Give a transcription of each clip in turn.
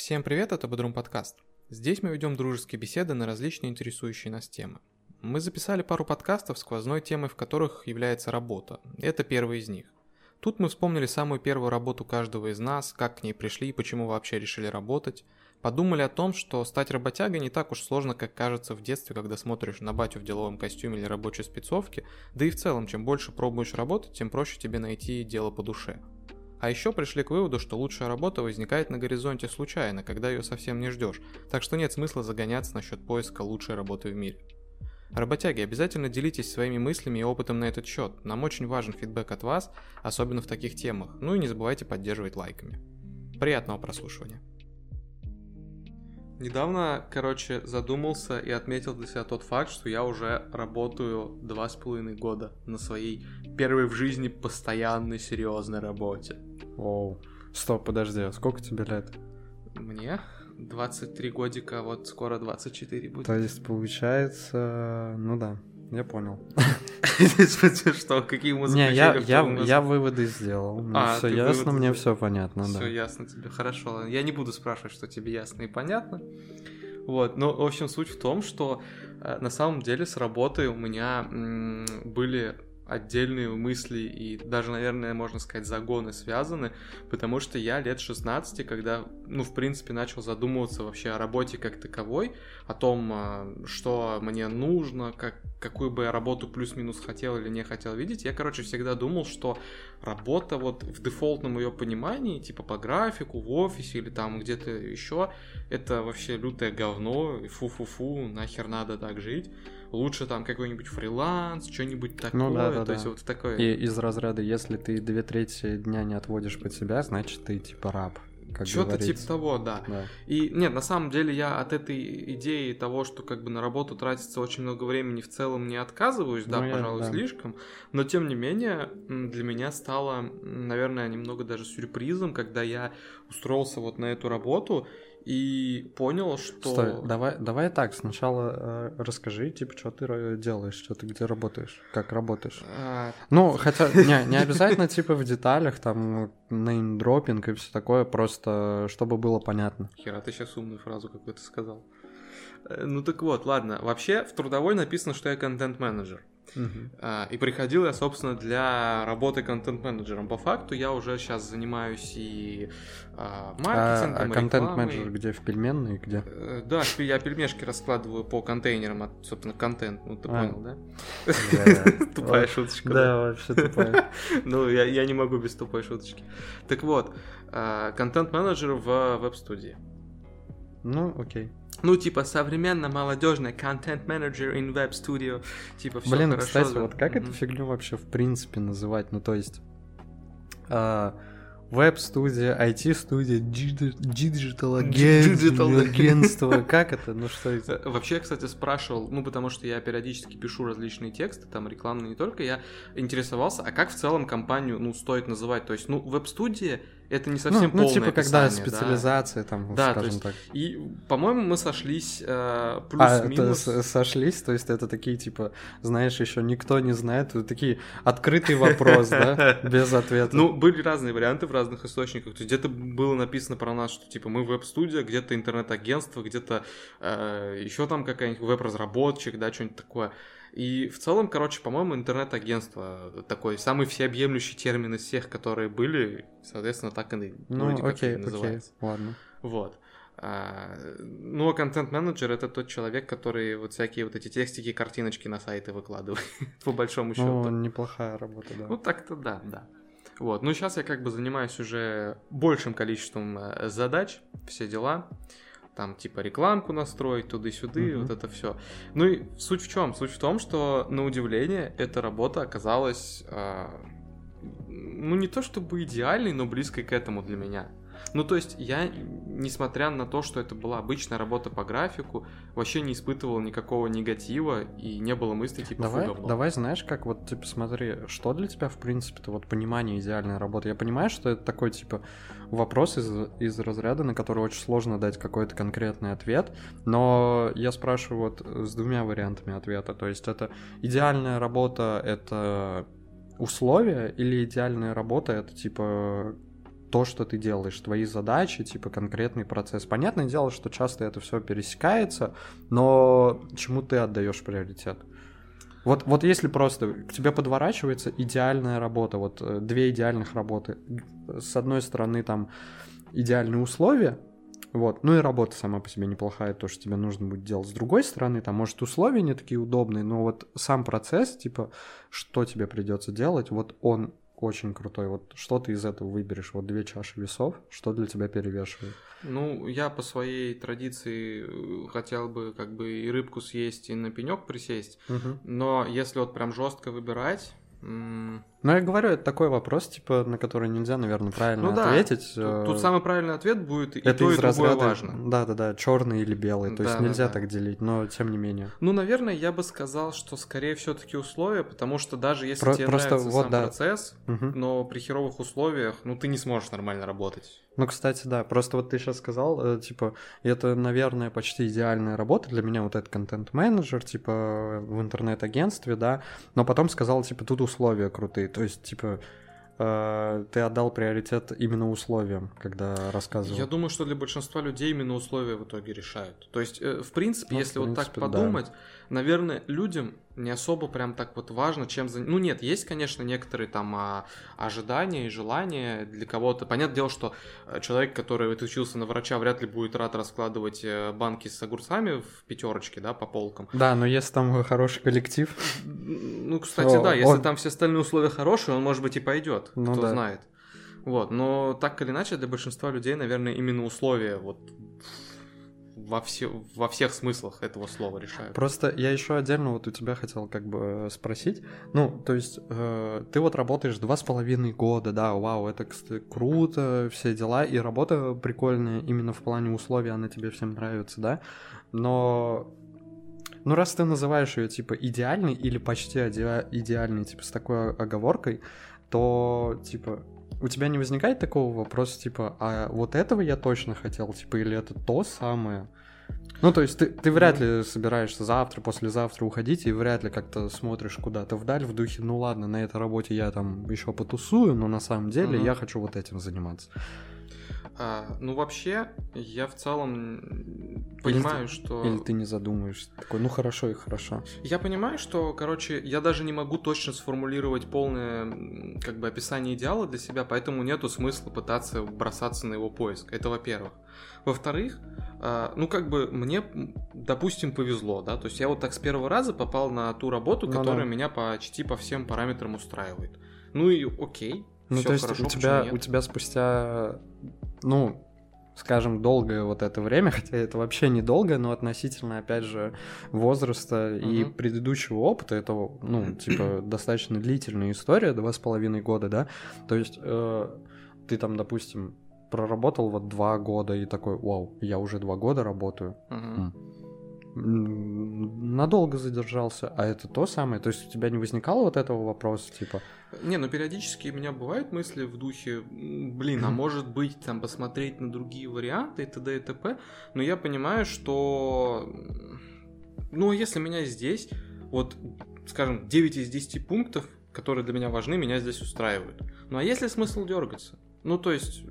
Всем привет, это Бодрум подкаст. Здесь мы ведем дружеские беседы на различные интересующие нас темы. Мы записали пару подкастов, сквозной темой в которых является работа. Это первый из них. Тут мы вспомнили самую первую работу каждого из нас, как к ней пришли и почему вообще решили работать. Подумали о том, что стать работягой не так уж сложно, как кажется в детстве, когда смотришь на батю в деловом костюме или рабочей спецовке, да и в целом, чем больше пробуешь работать, тем проще тебе найти дело по душе. А еще пришли к выводу, что лучшая работа возникает на горизонте случайно, когда ее совсем не ждешь, так что нет смысла загоняться насчет поиска лучшей работы в мире. Работяги, обязательно делитесь своими мыслями и опытом на этот счет. Нам очень важен фидбэк от вас, особенно в таких темах. Ну и не забывайте поддерживать лайками. Приятного прослушивания. Недавно, короче, задумался и отметил для себя тот факт, что я уже работаю два с половиной года на своей первой в жизни постоянной серьезной работе. Оу. Стоп, подожди, а сколько тебе лет? Мне 23 годика, вот скоро 24 будет. То есть, получается, ну да, я понял. Что, какие музыки? Не, я, я, я выводы сделал. А, все ясно, выводы мне все понятно, Все да. ясно тебе, хорошо. Я не буду спрашивать, что тебе ясно и понятно. Вот, но, в общем, суть в том, что э, на самом деле с работой у меня были отдельные мысли и даже, наверное, можно сказать, загоны связаны, потому что я лет 16, когда, ну, в принципе, начал задумываться вообще о работе как таковой, о том, а, что мне нужно, как, какую бы я работу плюс-минус хотел или не хотел видеть, я, короче, всегда думал, что работа вот в дефолтном ее понимании, типа по графику, в офисе или там где-то еще, это вообще лютое говно, фу-фу-фу, нахер надо так жить. Лучше там какой-нибудь фриланс, что-нибудь такое, Ну да, да, то есть да. вот такое. И из разряда, если ты две трети дня не отводишь под себя, значит ты типа раб, Что-то типа того, да. Да. И нет, на самом деле я от этой идеи того, что как бы на работу тратится очень много времени, в целом не отказываюсь, да, Ну, я- пожалуй, да. слишком. Но тем не менее, для меня стало, наверное, немного даже сюрпризом, когда я устроился вот на эту работу и понял, что... Стой, давай, давай так, сначала э, расскажи, типа, что ты делаешь, что ты где работаешь, как работаешь. а, Ну, хотя, не, не обязательно, типа, в деталях, там, неймдропинг и все такое, просто чтобы было понятно. Хера, ты сейчас умную фразу какую-то сказал. Э, Ну так вот, ладно. Вообще в трудовой написано, что я контент-менеджер. А, И приходил я, собственно, для работы контент-менеджером. По факту я уже сейчас занимаюсь и а, А, маркетингом, а и контент-менеджер где, в пельменной, где? Э, Да, я пельмешки раскладываю по контейнерам, от, собственно, контент. Ну, ты А. понял, да? Тупая шуточка. Да, вообще тупая. Ну, я, не могу без тупой шуточки. Так вот, а, контент-менеджер в веб-студии. Ну, окей. Ну, типа, современно молодежный контент-менеджер in web studio. Типа, все Блин, хорошо. кстати, да. вот как эту Мгм. фигню вообще в принципе называть? Ну, то есть, а, веб-студия, IT-студия, digi- digital Digital, да. агентство, как это? Ну, что это? Э, Вообще, я, кстати, спрашивал, ну, потому что я периодически пишу различные тексты, там, рекламные не только, я интересовался, а как в целом компанию, ну, стоит называть? То есть, ну, веб-студия — это не совсем Ну, ну, полное типа, когда описание, да. специализация, там, Да, то скажем есть так. И, по-моему, мы сошлись э, А, это плюс-минус. с- сошлись, то есть это такие, типа, знаешь, еще никто не знает, это такие открытый вопрос, да, без ответа. Ну, были разные варианты в разных источниках. То есть где-то было написано про нас, что типа мы веб-студия, где-то интернет-агентство, где-то еще там какая-нибудь веб-разработчик, да, что-нибудь такое. И в целом, короче, по-моему, интернет-агентство такой самый всеобъемлющий термин из всех, которые были, соответственно, так и ну, вроде как и окей, окей, называется. ладно. Вот. А, Ну, а контент-менеджер это тот человек, который вот всякие вот эти текстики, картиночки на сайты выкладывает, по большому счету. Ну, неплохая работа, да. Ну, так-то да, да. Вот, ну сейчас я как бы занимаюсь уже большим количеством э, задач, все дела. Там типа рекламку настроить, туды-сюды, Мгм. вот это все. Ну и суть в чем? Суть в том, что на удивление эта работа оказалась, а, ну не то чтобы идеальной, но близкой к этому для меня. Ну, то есть я, несмотря на то, что это была обычная работа по графику, вообще не испытывал никакого негатива и не было мысли типа Давай, «Фу, говно». давай, знаешь, как вот, типа, смотри, что для тебя, в принципе-то, вот понимание идеальной работы? Я понимаю, что это такой, типа, вопрос из, из разряда, на который очень сложно дать какой-то конкретный ответ, но я спрашиваю вот с двумя вариантами ответа. То есть это идеальная работа — это условия или идеальная работа — это, типа, то, что ты делаешь, твои задачи, типа конкретный процесс. Понятное дело, что часто это все пересекается, но чему ты отдаешь приоритет? Вот, вот если просто к тебе подворачивается идеальная работа, вот э, две идеальных работы. С одной стороны, там идеальные условия, вот. Ну и работа сама по себе неплохая, то, что тебе нужно будет делать. С другой стороны, там, может, условия не такие удобные, но вот сам процесс, типа, что тебе придется делать, вот он очень крутой. Вот что ты из этого выберешь? Вот две чаши весов, что для тебя перевешивает? Ну, я по своей традиции э, хотел бы как бы и рыбку съесть, и на пенек присесть. Угу. Но если вот прям жестко выбирать, ну, я говорю, это такой вопрос, типа, на который нельзя, наверное, правильно ну, да. ответить. Тут, тут самый правильный ответ будет и это то, из и разряда, важно. Да, да, да, черный или белый. То да, есть нельзя да, так делить, но тем не менее. Ну, наверное, я бы сказал, что скорее все-таки условия, потому что даже если Про- тебе просто нравится вот, сам да. процесс, угу. но при херовых условиях, ну, ты не сможешь нормально работать. Ну, кстати, да, просто вот ты сейчас сказал, э, типа, это, наверное, почти идеальная работа для меня, вот этот контент-менеджер, типа, в интернет-агентстве, да, но потом сказал, типа, тут условия крутые, то есть, типа, э, ты отдал приоритет именно условиям, когда рассказывал. Я думаю, что для большинства людей именно условия в итоге решают. То есть, э, в принципе, ну, если в принципе, вот так подумать, да. Наверное, людям не особо прям так вот важно, чем за... Ну нет, есть, конечно, некоторые там а, ожидания и желания для кого-то. Понятное дело, что э, человек, который отучился на врача, вряд ли будет рад раскладывать э, банки с огурцами в пятерочке, да, по полкам. Да, но если там хороший коллектив... Ну, кстати, то да, если он... там все остальные условия хорошие, он, может быть, и пойдет, ну, кто да. знает. Вот, но так или иначе, для большинства людей, наверное, именно условия вот во, все, во всех смыслах этого слова решают. Просто я еще отдельно вот у тебя хотел как бы э, спросить. Ну, то есть э, ты вот работаешь два с половиной года, да, вау, это, кстати, круто, все дела, и работа прикольная именно в плане условий, она тебе всем нравится, да, но ну, раз ты называешь ее, типа, идеальной или почти идеальной, типа, с такой оговоркой, то, типа, у тебя не возникает такого вопроса, типа, а вот этого я точно хотел, типа, или это то самое? Ну, то есть ты, ты вряд ли собираешься завтра, послезавтра уходить, и вряд ли как-то смотришь куда-то вдаль в духе, ну ладно, на этой работе я там еще потусую, но на самом деле угу. я хочу вот этим заниматься. А, ну, вообще, я в целом понимаю, или что... Или ты не задумаешься. Такой, ну хорошо и хорошо. Я понимаю, что, короче, я даже не могу точно сформулировать полное, как бы, описание идеала для себя, поэтому нету смысла пытаться бросаться на его поиск. Это во-первых. Во-вторых, а, ну, как бы, мне, допустим, повезло, да, то есть я вот так с первого раза попал на ту работу, ну, которая да. меня почти по всем параметрам устраивает. Ну и окей, ну, то есть хорошо, у тебя, у тебя спустя ну, скажем, долгое вот это время, хотя это вообще недолго, но относительно, опять же, возраста угу. и предыдущего опыта, это, ну, типа, достаточно длительная история, два с половиной года, да, то есть э, ты там, допустим, проработал вот два года и такой, вау, я уже два года работаю. Угу. Надолго задержался, а это то самое? То есть у тебя не возникало вот этого вопроса, типа, не, ну периодически у меня бывают мысли в духе, блин, а может быть там посмотреть на другие варианты и т.д. и т.п. Но я понимаю, что, ну, если меня здесь, вот, скажем, 9 из 10 пунктов, которые для меня важны, меня здесь устраивают. Ну, а есть ли смысл дергаться? Ну, то есть,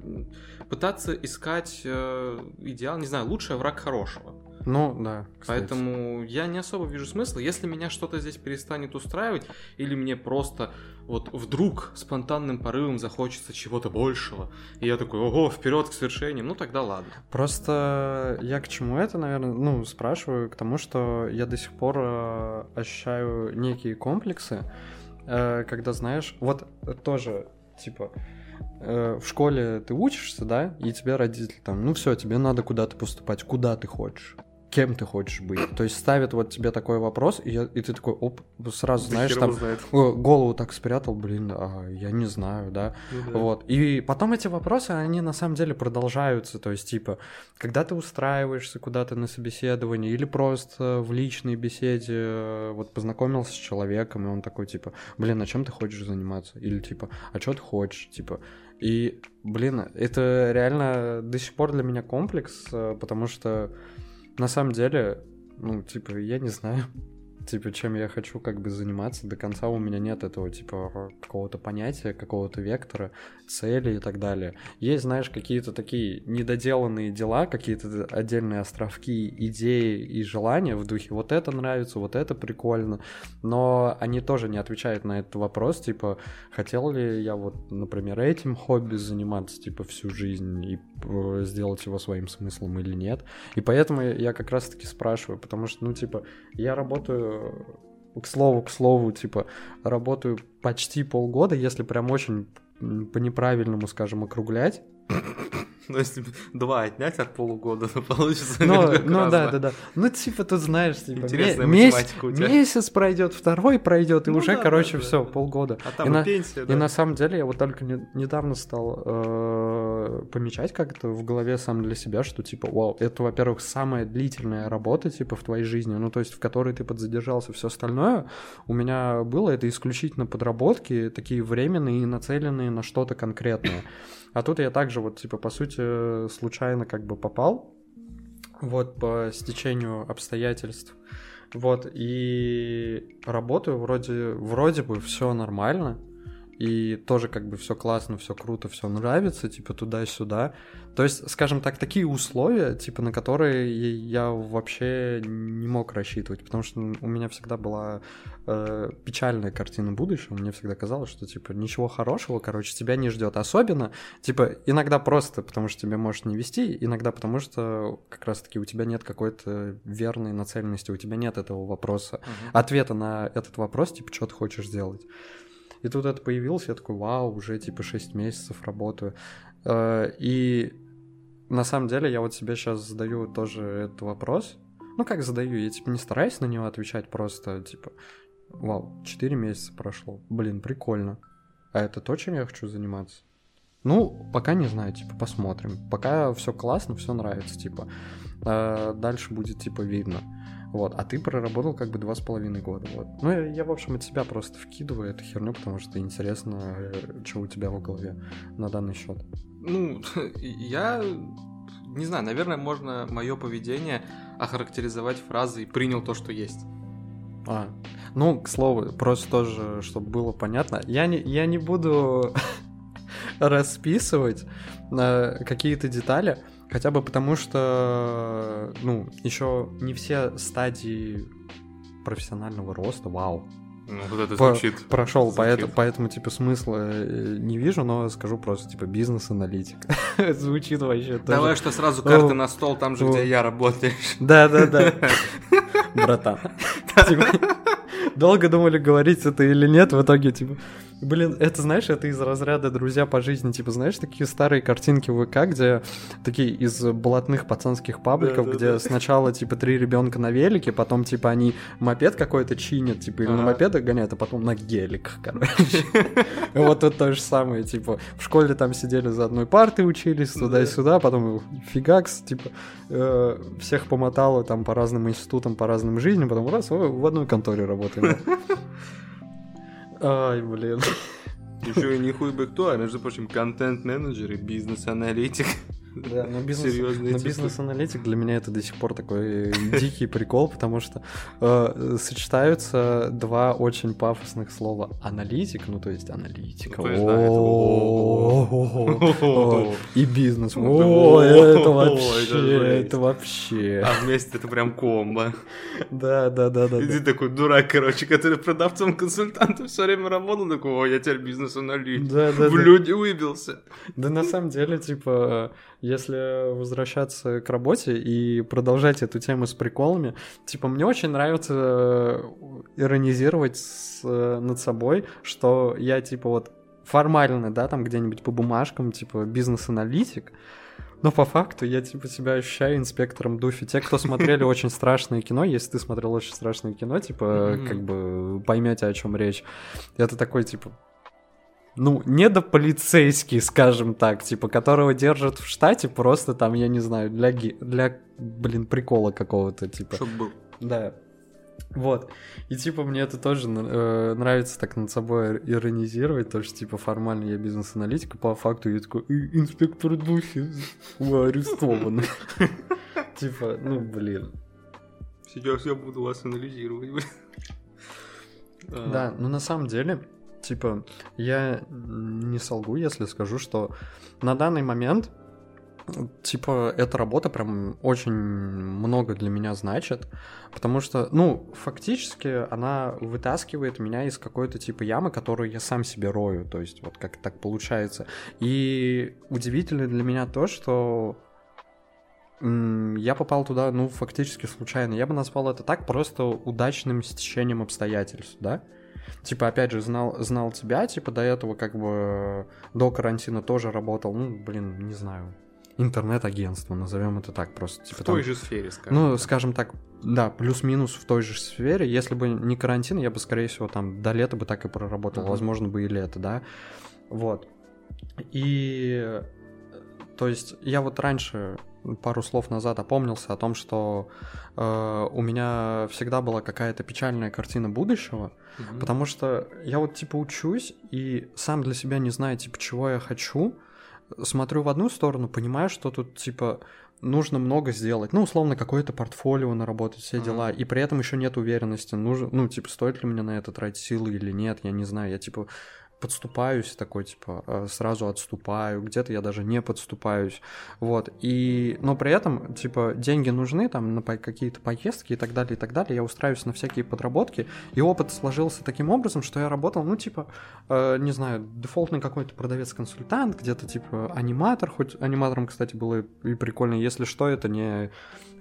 пытаться искать э, идеал, не знаю, лучший враг хорошего. Ну, да. Кстати. Поэтому я не особо вижу смысла. Если меня что-то здесь перестанет устраивать, или мне просто вот вдруг спонтанным порывом захочется чего-то большего, и я такой, ого, вперед к свершениям, ну тогда ладно. Просто я к чему это, наверное, ну, спрашиваю, к тому, что я до сих пор э, ощущаю некие комплексы, э, когда, знаешь, вот тоже, типа, э, в школе ты учишься, да, и тебе родители там, ну все, тебе надо куда-то поступать, куда ты хочешь кем ты хочешь быть. То есть ставят вот тебе такой вопрос, и, я, и ты такой, оп, сразу да знаешь, там знает. голову так спрятал, блин, а, я не знаю, да? Ну, да. Вот. И потом эти вопросы, они на самом деле продолжаются. То есть, типа, когда ты устраиваешься куда-то на собеседование, или просто в личной беседе э, вот познакомился с человеком, и он такой, типа, блин, а чем ты хочешь заниматься? Или типа, а что ты хочешь? Типа, и, блин, это реально до сих пор для меня комплекс, э, потому что на самом деле, ну, типа, я не знаю. Типа, чем я хочу как бы заниматься, до конца у меня нет этого, типа, какого-то понятия, какого-то вектора, цели и так далее. Есть, знаешь, какие-то такие недоделанные дела, какие-то отдельные островки, идеи и желания в духе вот это нравится, вот это прикольно, но они тоже не отвечают на этот вопрос, типа, хотел ли я вот, например, этим хобби заниматься, типа, всю жизнь и э, сделать его своим смыслом или нет. И поэтому я как раз-таки спрашиваю, потому что, ну, типа, я работаю к слову, к слову, типа, работаю почти полгода, если прям очень по неправильному, скажем, округлять. Ну, если два отнять от полугода, то получится Ну, ну да, да, да. Ну, типа, ты знаешь, типа, Интересная месяц, у тебя. месяц пройдет, второй пройдет, и ну, уже, короче, все, да. полгода. А там и, и на, пенсия. И на самом деле я вот только не, недавно стал э, помечать как-то в голове сам для себя, что, типа, вау, это, во-первых, самая длительная работа, типа, в твоей жизни, ну, то есть, в которой ты подзадержался, все остальное у меня было, это исключительно подработки, такие временные и нацеленные на что-то конкретное. А тут я также вот, типа, по сути, случайно как бы попал, вот, по стечению обстоятельств. Вот, и работаю вроде, вроде бы все нормально, и тоже как бы все классно, все круто, все нравится, типа туда-сюда. То есть, скажем так, такие условия, типа на которые я вообще не мог рассчитывать, потому что у меня всегда была э, печальная картина будущего, мне всегда казалось, что типа ничего хорошего, короче, тебя не ждет, особенно, типа иногда просто потому что тебе может не вести, иногда потому что как раз-таки у тебя нет какой-то верной нацеленности, у тебя нет этого вопроса, uh-huh. ответа на этот вопрос, типа что ты хочешь сделать. И тут это появилось, я такой, вау, уже типа 6 месяцев работаю. Э, и на самом деле я вот себе сейчас задаю тоже этот вопрос. Ну, как задаю, я типа не стараюсь на него отвечать, просто типа, вау, 4 месяца прошло, блин, прикольно. А это то, чем я хочу заниматься? Ну, пока не знаю, типа, посмотрим. Пока все классно, все нравится, типа. Э, дальше будет, типа, видно. Вот, а ты проработал как бы два с половиной года, вот. Ну, я, я, в общем, от себя просто вкидываю эту херню, потому что интересно, э, что у тебя в голове на данный счет. Ну, я не знаю, наверное, можно мое поведение охарактеризовать фразой «принял то, что есть». А, ну, к слову, просто тоже, чтобы было понятно, я не, я не буду расписывать э, какие-то детали, Хотя бы потому, что, ну, еще не все стадии профессионального роста, вау. Ну, вот это звучит. По прошел, звучит. Поэтому, поэтому, типа, смысла э, не вижу, но скажу просто, типа, бизнес-аналитик. звучит вообще Давай, что сразу карты на стол там же, где я работаю. Да-да-да. Братан. Типа, долго думали, говорить это или нет, в итоге, типа, Блин, это, знаешь, это из разряда «Друзья по жизни», типа, знаешь, такие старые картинки в ВК, где такие из блатных пацанских пабликов, да, да, где да. сначала, типа, три ребенка на велике, потом, типа, они мопед какой-то чинят, типа, или ага. на мопедах гоняют, а потом на гелик, короче. Вот тут то же самое, типа, в школе там сидели за одной партой, учились туда-сюда, потом фигакс, типа, э, всех помотало там по разным институтам, по разным жизням, потом раз, в одной конторе работаем. Ай, блин. Еще и не хуй бы кто, а между прочим, контент-менеджер и бизнес-аналитик. Да, но бизнес, но бизнес-аналитик для меня это до сих пор такой дикий прикол, потому что э, сочетаются два очень пафосных слова. Аналитик, ну то есть аналитика. И бизнес. О, это вообще, это вообще. А вместе это прям комбо. Да, да, да, да. И ты такой дурак, короче, который продавцом-консультантом все время работал, такой, о, я теперь бизнес-аналитик. Да, да, В люди выбился. Да на самом деле, типа, если возвращаться к работе и продолжать эту тему с приколами, типа, мне очень нравится э, иронизировать с, э, над собой, что я, типа, вот формально, да, там где-нибудь по бумажкам, типа, бизнес-аналитик, но по факту я типа себя ощущаю инспектором Дуфи. Те, кто смотрели очень страшное кино, если ты смотрел очень страшное кино, типа, как бы поймете, о чем речь. Это такой, типа, ну, не до полицейский, скажем так, типа, которого держат в штате просто там, я не знаю, для, для блин, прикола какого-то, типа. Чтоб был. Да. Вот. И типа мне это тоже э, нравится так над собой иронизировать, то что типа формально я бизнес-аналитик, а по факту я такой инспектор Духи арестован. Типа, ну блин. Сейчас я буду вас анализировать. Да, но на самом деле, типа, я не солгу, если скажу, что на данный момент типа, эта работа прям очень много для меня значит, потому что, ну, фактически она вытаскивает меня из какой-то типа ямы, которую я сам себе рою, то есть вот как так получается. И удивительно для меня то, что я попал туда, ну, фактически случайно. Я бы назвал это так, просто удачным стечением обстоятельств, да? Типа, опять же, знал, знал тебя, типа, до этого как бы до карантина тоже работал, ну, блин, не знаю, интернет-агентство, назовем это так просто. Типа, в там, той же сфере, скажем. Ну, так. скажем так, да, плюс-минус в той же сфере. Если бы не карантин, я бы, скорее всего, там до лета бы так и проработал, uh-huh. возможно, бы и лето, да. Вот. И, то есть, я вот раньше пару слов назад опомнился о том, что э, у меня всегда была какая-то печальная картина будущего, mm потому что я вот типа учусь и сам для себя не знаю типа чего я хочу, смотрю в одну сторону, понимаю, что тут типа нужно много сделать. Ну, условно, какое-то портфолио наработать, все дела. Mm-hmm. И при этом еще нет уверенности, нужно, ну, типа, стоит ли мне на это тратить силы или нет, я не знаю. Я, типа, подступаюсь такой, типа, э, сразу отступаю, где-то я даже не подступаюсь, вот, и, но при этом, типа, деньги нужны там на какие-то поездки и так далее, и так далее, я устраиваюсь на всякие подработки, и опыт сложился таким образом, что я работал, ну, типа, э, не знаю, дефолтный какой-то продавец-консультант, где-то, типа, аниматор, хоть аниматором, кстати, было и прикольно, если что, это не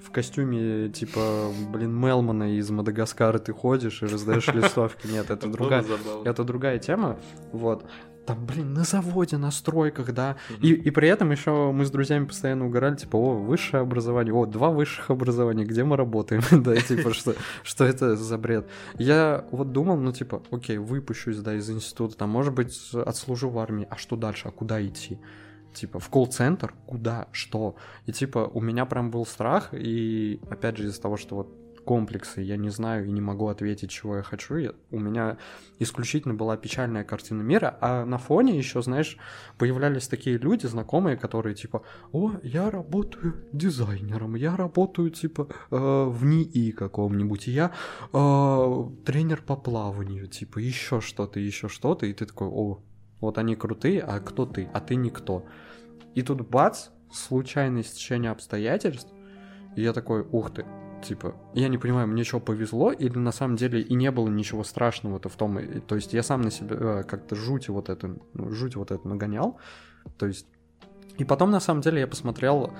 в костюме, типа, блин, Мелмана из Мадагаскара ты ходишь и раздаешь листовки. Нет, это другая, это другая тема. Вот. Там, блин, на заводе, на стройках, да. И, и при этом еще мы с друзьями постоянно угорали, типа, о, высшее образование, о, два высших образования, где мы работаем, да, типа, что, что это за бред. Я вот думал, ну, типа, окей, выпущусь, да, из института, там, может быть, отслужу в армии, а что дальше, а куда идти? Типа в колл-центр, куда, что. И типа у меня прям был страх, и опять же из-за того, что вот комплексы, я не знаю и не могу ответить, чего я хочу. Я, у меня исключительно была печальная картина мира, а на фоне еще, знаешь, появлялись такие люди, знакомые, которые типа, о, я работаю дизайнером, я работаю типа э, в НИИ каком-нибудь, я э, тренер по плаванию, типа еще что-то, еще что-то, и ты такой, о, вот они крутые, а кто ты? А ты никто. И тут бац, случайное стечение обстоятельств, и я такой, ух ты, типа, я не понимаю, мне что, повезло, или на самом деле и не было ничего страшного-то в том, и, то есть я сам на себя э, как-то жуть вот это, ну, жуть вот это нагонял, то есть, и потом на самом деле я посмотрел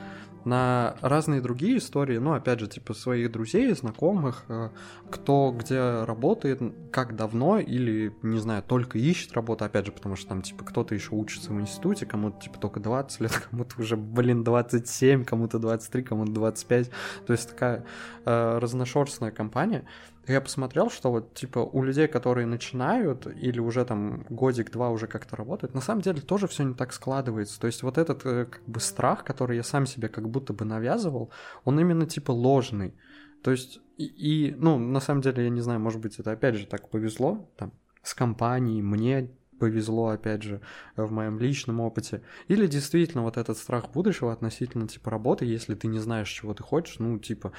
на разные другие истории, ну, опять же, типа своих друзей, знакомых, э, кто где работает, как давно, или, не знаю, только ищет работу, опять же, потому что там, типа, кто-то еще учится в институте, кому-то, типа, только 20 лет, кому-то уже, блин, 27, кому-то 23, кому-то 25, то есть такая э, разношерстная компания, я посмотрел, что вот, типа, у людей, которые начинают или уже там годик-два уже как-то работают, на самом деле тоже все не так складывается. То есть вот этот э, как бы страх, который я сам себе как будто бы навязывал, он именно типа ложный. То есть, и, и ну, на самом деле, я не знаю, может быть, это опять же так повезло, там, с компанией, мне повезло, опять же, в моем личном опыте. Или действительно вот этот страх будущего относительно, типа, работы, если ты не знаешь, чего ты хочешь, ну, типа,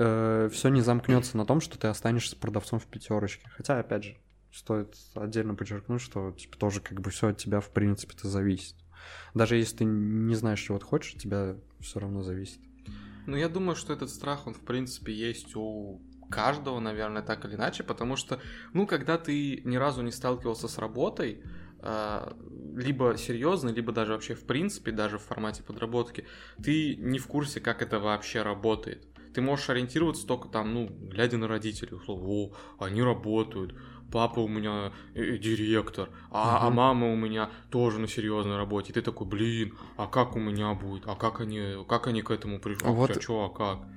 э, все не замкнется на том, что ты останешься продавцом в пятерочке. Хотя, опять же, стоит отдельно подчеркнуть, что, типа, тоже как бы все от тебя, в принципе-то, зависит. Даже если ты не знаешь, чего ты хочешь, от тебя все равно зависит. Ну, я думаю, что этот страх, он, в принципе, есть у каждого, наверное, так или иначе, потому что, ну, когда ты ни разу не сталкивался с работой, а, либо серьезно, либо даже вообще в принципе, даже в формате подработки, ты не в курсе, как это вообще работает. Ты можешь ориентироваться только там, ну, глядя на родителей, условно, о, они работают, папа у меня э, э директор, а, uh-huh. а мама у меня тоже на серьезной работе. И ты такой, блин, а как у меня будет? А как они, как они к этому пришли? А вот... что, а как?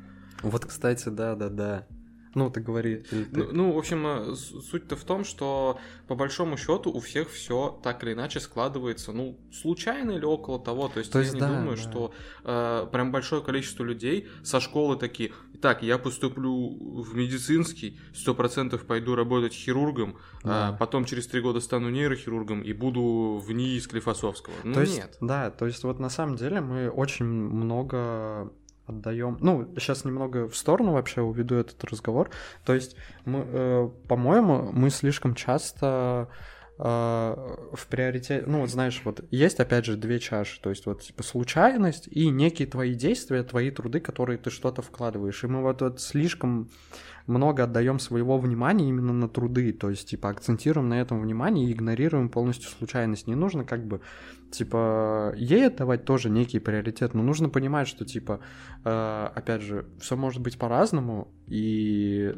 Вот, кстати, да, да, да. Ну, ты говори. Ты... Ну, ну, в общем, э, суть-то в том, что по большому счету у всех все так или иначе складывается, ну, случайно или около того. То есть, То есть я не да, думаю, да. что э, прям большое количество людей со школы такие, так, я поступлю в медицинский, сто процентов пойду работать хирургом, а да. а потом через три года стану нейрохирургом и буду в НИИ Склифосовского. Ну, то есть, нет. Да, то есть вот на самом деле мы очень много отдаем. Ну, сейчас немного в сторону вообще уведу этот разговор. То есть, мы, э, по-моему, мы слишком часто э, в приоритете, ну вот знаешь, вот есть опять же две чаши, то есть вот типа случайность и некие твои действия, твои труды, которые ты что-то вкладываешь. И мы вот, вот слишком много отдаем своего внимания именно на труды, то есть, типа, акцентируем на этом внимание и игнорируем полностью случайность. Не нужно как бы, типа, ей отдавать тоже некий приоритет, но нужно понимать, что, типа, э, опять же, все может быть по-разному, и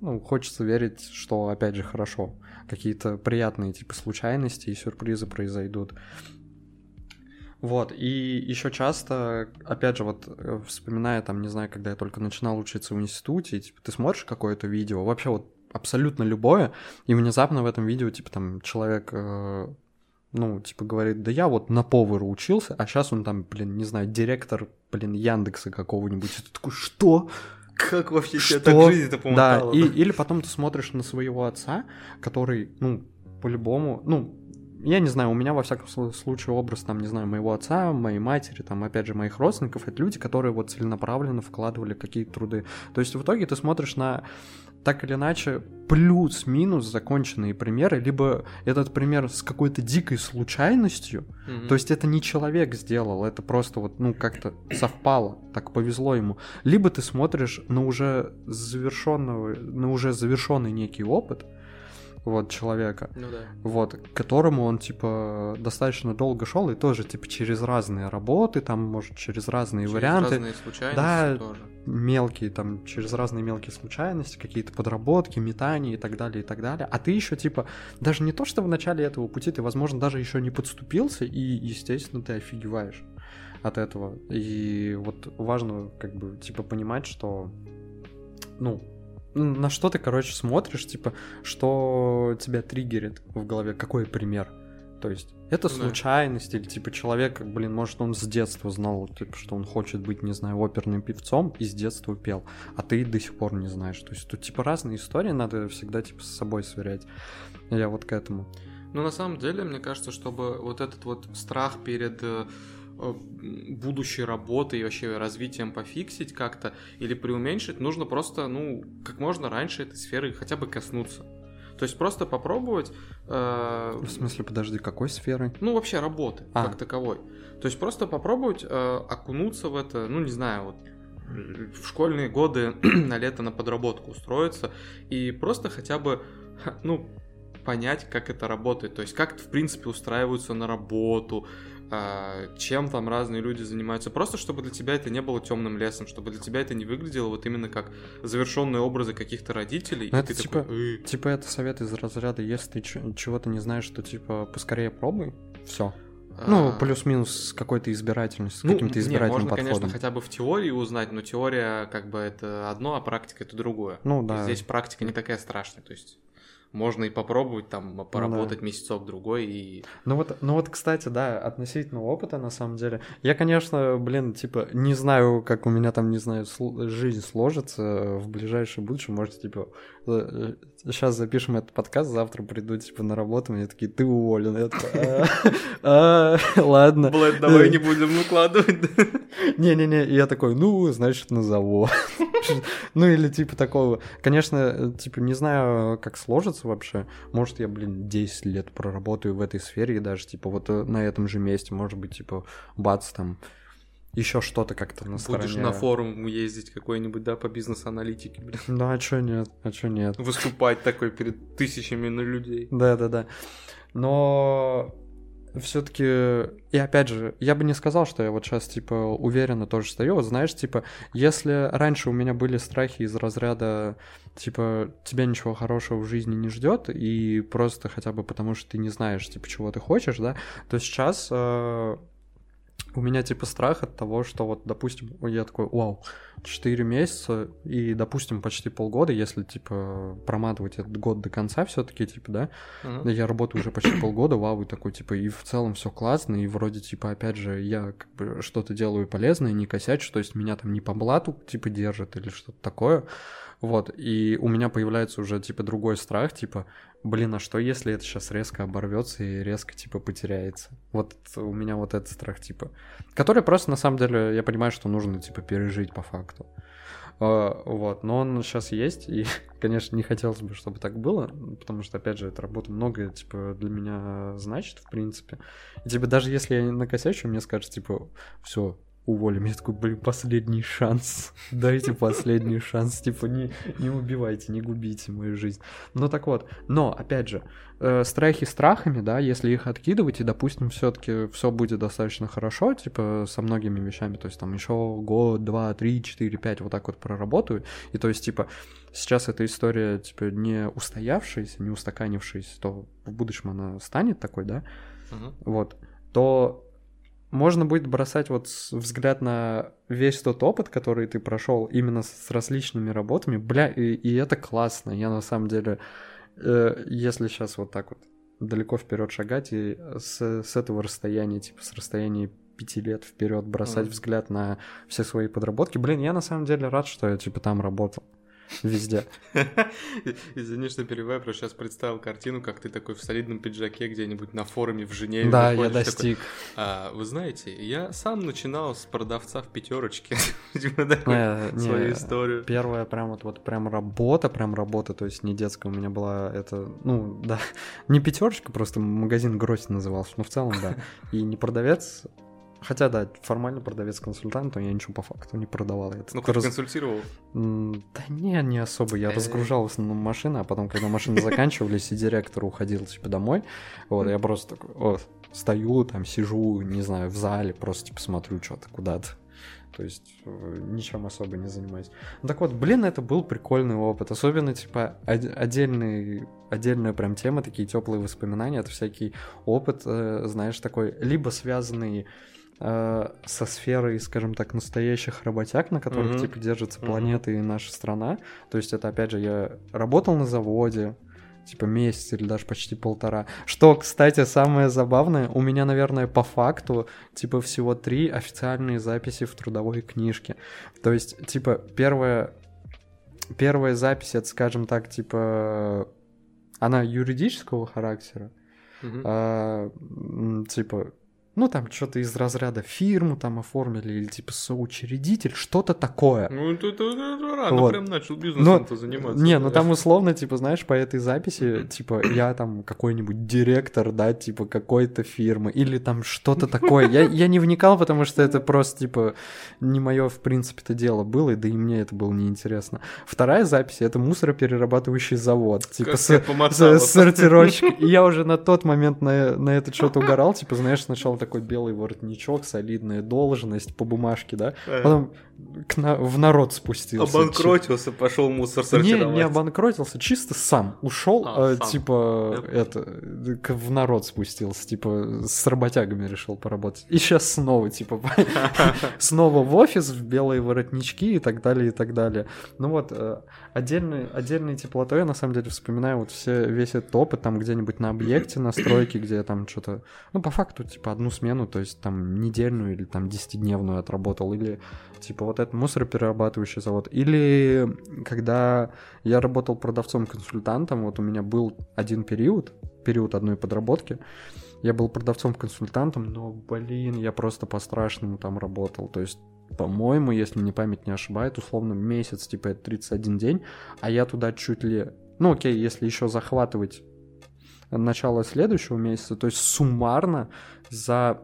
ну, хочется верить, что, опять же, хорошо. Какие-то приятные, типа, случайности и сюрпризы произойдут. Вот, и еще часто, опять же, вот э, вспоминая там, не знаю, когда я только начинал учиться в институте, типа, ты смотришь какое-то видео, вообще вот абсолютно любое, и внезапно в этом видео, типа, там, человек, э, ну, типа, говорит, да я вот на повара учился, а сейчас он там, блин, не знаю, директор, блин, Яндекса какого-нибудь, и ты такой, что? Как вообще что? тебе так жизнь-то Да, и, или потом ты смотришь на своего отца, который, ну, по-любому, ну, я не знаю, у меня во всяком случае образ, там, не знаю, моего отца, моей матери, там, опять же, моих родственников, это люди, которые вот целенаправленно вкладывали какие-то труды. То есть в итоге ты смотришь на так или иначе плюс-минус законченные примеры, либо этот пример с какой-то дикой случайностью, mm-hmm. то есть это не человек сделал, это просто вот, ну, как-то совпало, так повезло ему. Либо ты смотришь на уже завершенного, на уже завершенный некий опыт, вот, человека, ну, да. вот, к которому он, типа, достаточно долго шел, и тоже, типа, через разные работы, там, может, через разные через варианты. разные случайности да, тоже. мелкие, там, через разные мелкие случайности, какие-то подработки, метания и так далее, и так далее. А ты еще, типа, даже не то, что в начале этого пути ты, возможно, даже еще не подступился, и, естественно, ты офигеваешь от этого. И вот важно, как бы, типа, понимать, что, ну, на что ты, короче, смотришь, типа, что тебя триггерит в голове, какой пример. То есть это случайность, да. или типа человек, блин, может, он с детства знал, типа, что он хочет быть, не знаю, оперным певцом и с детства пел, а ты до сих пор не знаешь. То есть тут типа разные истории, надо всегда типа с собой сверять. Я вот к этому. Ну, на самом деле, мне кажется, чтобы вот этот вот страх перед Э, будущей работы и вообще развитием пофиксить как-то или преуменьшить, нужно просто, ну, как можно раньше этой сферы хотя бы коснуться. То есть просто попробовать... Э, в смысле, подожди, какой сферы? Ну, вообще работы а. как таковой. То есть просто попробовать э, окунуться в это, ну, не знаю, вот в школьные годы на лето на подработку устроиться и просто хотя бы, ну, понять, как это работает. То есть как, в принципе, устраиваются на работу, чем там разные люди занимаются. Просто чтобы для тебя это не было темным лесом, чтобы для тебя это не выглядело вот именно как завершенные образы каких-то родителей. Ну, это типа, такой, типа это совет из разряда, если ты чего-то не знаешь, то типа поскорее пробуй, все. Ну, а. плюс-минус с какой-то избирательностью, с ну, каким-то избирательным не, можно, подходом. конечно, хотя бы в теории узнать, но теория как бы это одно, а практика это другое. Ну да. Здесь практика не такая страшная, то есть можно и попробовать там поработать ну, да. месяцок другой и. Ну вот, ну вот, кстати, да, относительно опыта на самом деле. Я, конечно, блин, типа не знаю, как у меня там, не знаю, сл- жизнь сложится в ближайшем будущем. Может, типа сейчас запишем этот подкаст, завтра приду типа на работу, мне такие, ты уволен. Я такой, «А, а, ладно. Блядь, давай не будем укладывать. Не-не-не, я такой, ну, значит, назову. Ну или типа такого. Конечно, типа не знаю, как сложится вообще. Может, я, блин, 10 лет проработаю в этой сфере и даже типа вот э, на этом же месте, может быть, типа бац там еще что-то как-то на стороне. Будешь на форум ездить какой-нибудь, да, по бизнес-аналитике, блин. Да, а чё нет, а чё нет. Выступать такой перед тысячами на людей. Да-да-да. Но все-таки, и опять же, я бы не сказал, что я вот сейчас, типа, уверенно тоже стою. Вот знаешь, типа, если раньше у меня были страхи из разряда, типа, тебя ничего хорошего в жизни не ждет, и просто хотя бы потому, что ты не знаешь, типа, чего ты хочешь, да, то сейчас э, у меня типа страх от того, что вот, допустим, я такой, вау, 4 месяца и, допустим, почти полгода, если, типа, проматывать этот год до конца все таки типа, да, uh-huh. я работаю уже почти полгода, вау, и такой, типа, и в целом все классно, и вроде, типа, опять же, я как бы что-то делаю полезное, не косячу, то есть меня там не по блату, типа, держат или что-то такое, Вот, и у меня появляется уже, типа, другой страх, типа, блин, а что если это сейчас резко оборвется и резко, типа, потеряется? Вот у меня вот этот страх, типа, который просто, на самом деле, я понимаю, что нужно, типа, пережить по факту. Uh, вот, но он сейчас есть, и, конечно, не хотелось бы, чтобы так было, потому что, опять же, эта работа многое, типа, для меня значит, в принципе. И, типа, даже если я накосячу, мне скажут, типа, все, уволим. Я такой, блин, последний шанс. Дайте последний шанс. Типа, не, не убивайте, не губите мою жизнь. Ну так вот, но, опять же, э, страхи страхами, да, если их откидывать, и, допустим, все-таки все будет достаточно хорошо, типа, со многими вещами, то есть там еще год, два, три, четыре, пять вот так вот проработаю, и то есть, типа, сейчас эта история, типа, не устоявшаяся, не устаканившаяся, то в будущем она станет такой, да, uh-huh. вот, то можно будет бросать вот взгляд на весь тот опыт, который ты прошел именно с различными работами, бля, и, и это классно. Я на самом деле, э, если сейчас вот так вот далеко вперед шагать и с, с этого расстояния, типа с расстояния пяти лет вперед бросать mm. взгляд на все свои подработки, блин, я на самом деле рад, что я типа там работал. Везде. Извини, что перебиваю, просто сейчас представил картину, как ты такой в солидном пиджаке где-нибудь на форуме в Женеве. Да, я достиг. Такой, а, вы знаете, я сам начинал с продавца в пятерочке. Типа свою историю. Первая прям вот, вот прям работа, прям работа, то есть не детская у меня была это, ну, да, не пятерочка, просто магазин Грозь назывался, но в целом, да. И не продавец, Хотя, да, формально продавец-консультант, но я ничего по факту не продавал. Я ну, раз... консультировал? Да не, не особо. Я разгружал в основном машины, а потом, когда машины заканчивались, и директор уходил, типа, домой, вот, я просто такой, вот, стою, там, сижу, не знаю, в зале, просто, типа, смотрю что-то куда-то. То есть э, ничем особо не занимаюсь. Ну, так вот, блин, это был прикольный опыт. Особенно, типа, отдельный, отдельная прям тема, такие теплые воспоминания. Это всякий опыт, э, знаешь, такой, либо связанный Э, со сферой, скажем так, настоящих работяг, на которых, mm-hmm. типа, держится планета mm-hmm. и наша страна. То есть это, опять же, я работал на заводе, типа, месяц или даже почти полтора. Что, кстати, самое забавное, у меня, наверное, по факту, типа, всего три официальные записи в трудовой книжке. То есть, типа, первая, первая запись, это, скажем так, типа, она юридического характера, mm-hmm. а, типа, ну, там что-то из разряда фирму там оформили, или типа соучредитель, что-то такое. Ну, это, это, это рано вот. прям начал бизнесом Но, заниматься. Не, ну там условно, типа, знаешь, по этой записи, типа, я там какой-нибудь директор, да, типа, какой-то фирмы, или там что-то такое. Я, я не вникал, потому что это просто, типа, не мое, в принципе-то, дело было, да и мне это было неинтересно. Вторая запись — это мусороперерабатывающий завод, типа, с, с, сортировщик. И я уже на тот момент на, на это что-то угорал, типа, знаешь, сначала такой белый воротничок, солидная должность по бумажке, да? Потом к на... в народ спустился. Обанкротился, Чи... пошел мусор сортировать. Не, не обанкротился, чисто сам ушел, а, э, сам. типа, Я это, в народ спустился, типа, с работягами решил поработать. И сейчас снова, типа, снова в офис, в белые воротнички и так далее, и так далее. Ну вот, э, отдельной, отдельной теплотой я на самом деле вспоминаю вот все, весь этот опыт там где-нибудь на объекте, на стройке, где я там что-то, ну, по факту, типа, одну смену, то есть там недельную или там десятидневную отработал, или типа вот этот мусороперерабатывающий завод. Или когда я работал продавцом-консультантом, вот у меня был один период, период одной подработки, я был продавцом-консультантом, но, блин, я просто по-страшному там работал. То есть, по-моему, если мне память не ошибает, условно месяц, типа это 31 день, а я туда чуть ли... Ну, окей, если еще захватывать начало следующего месяца, то есть суммарно за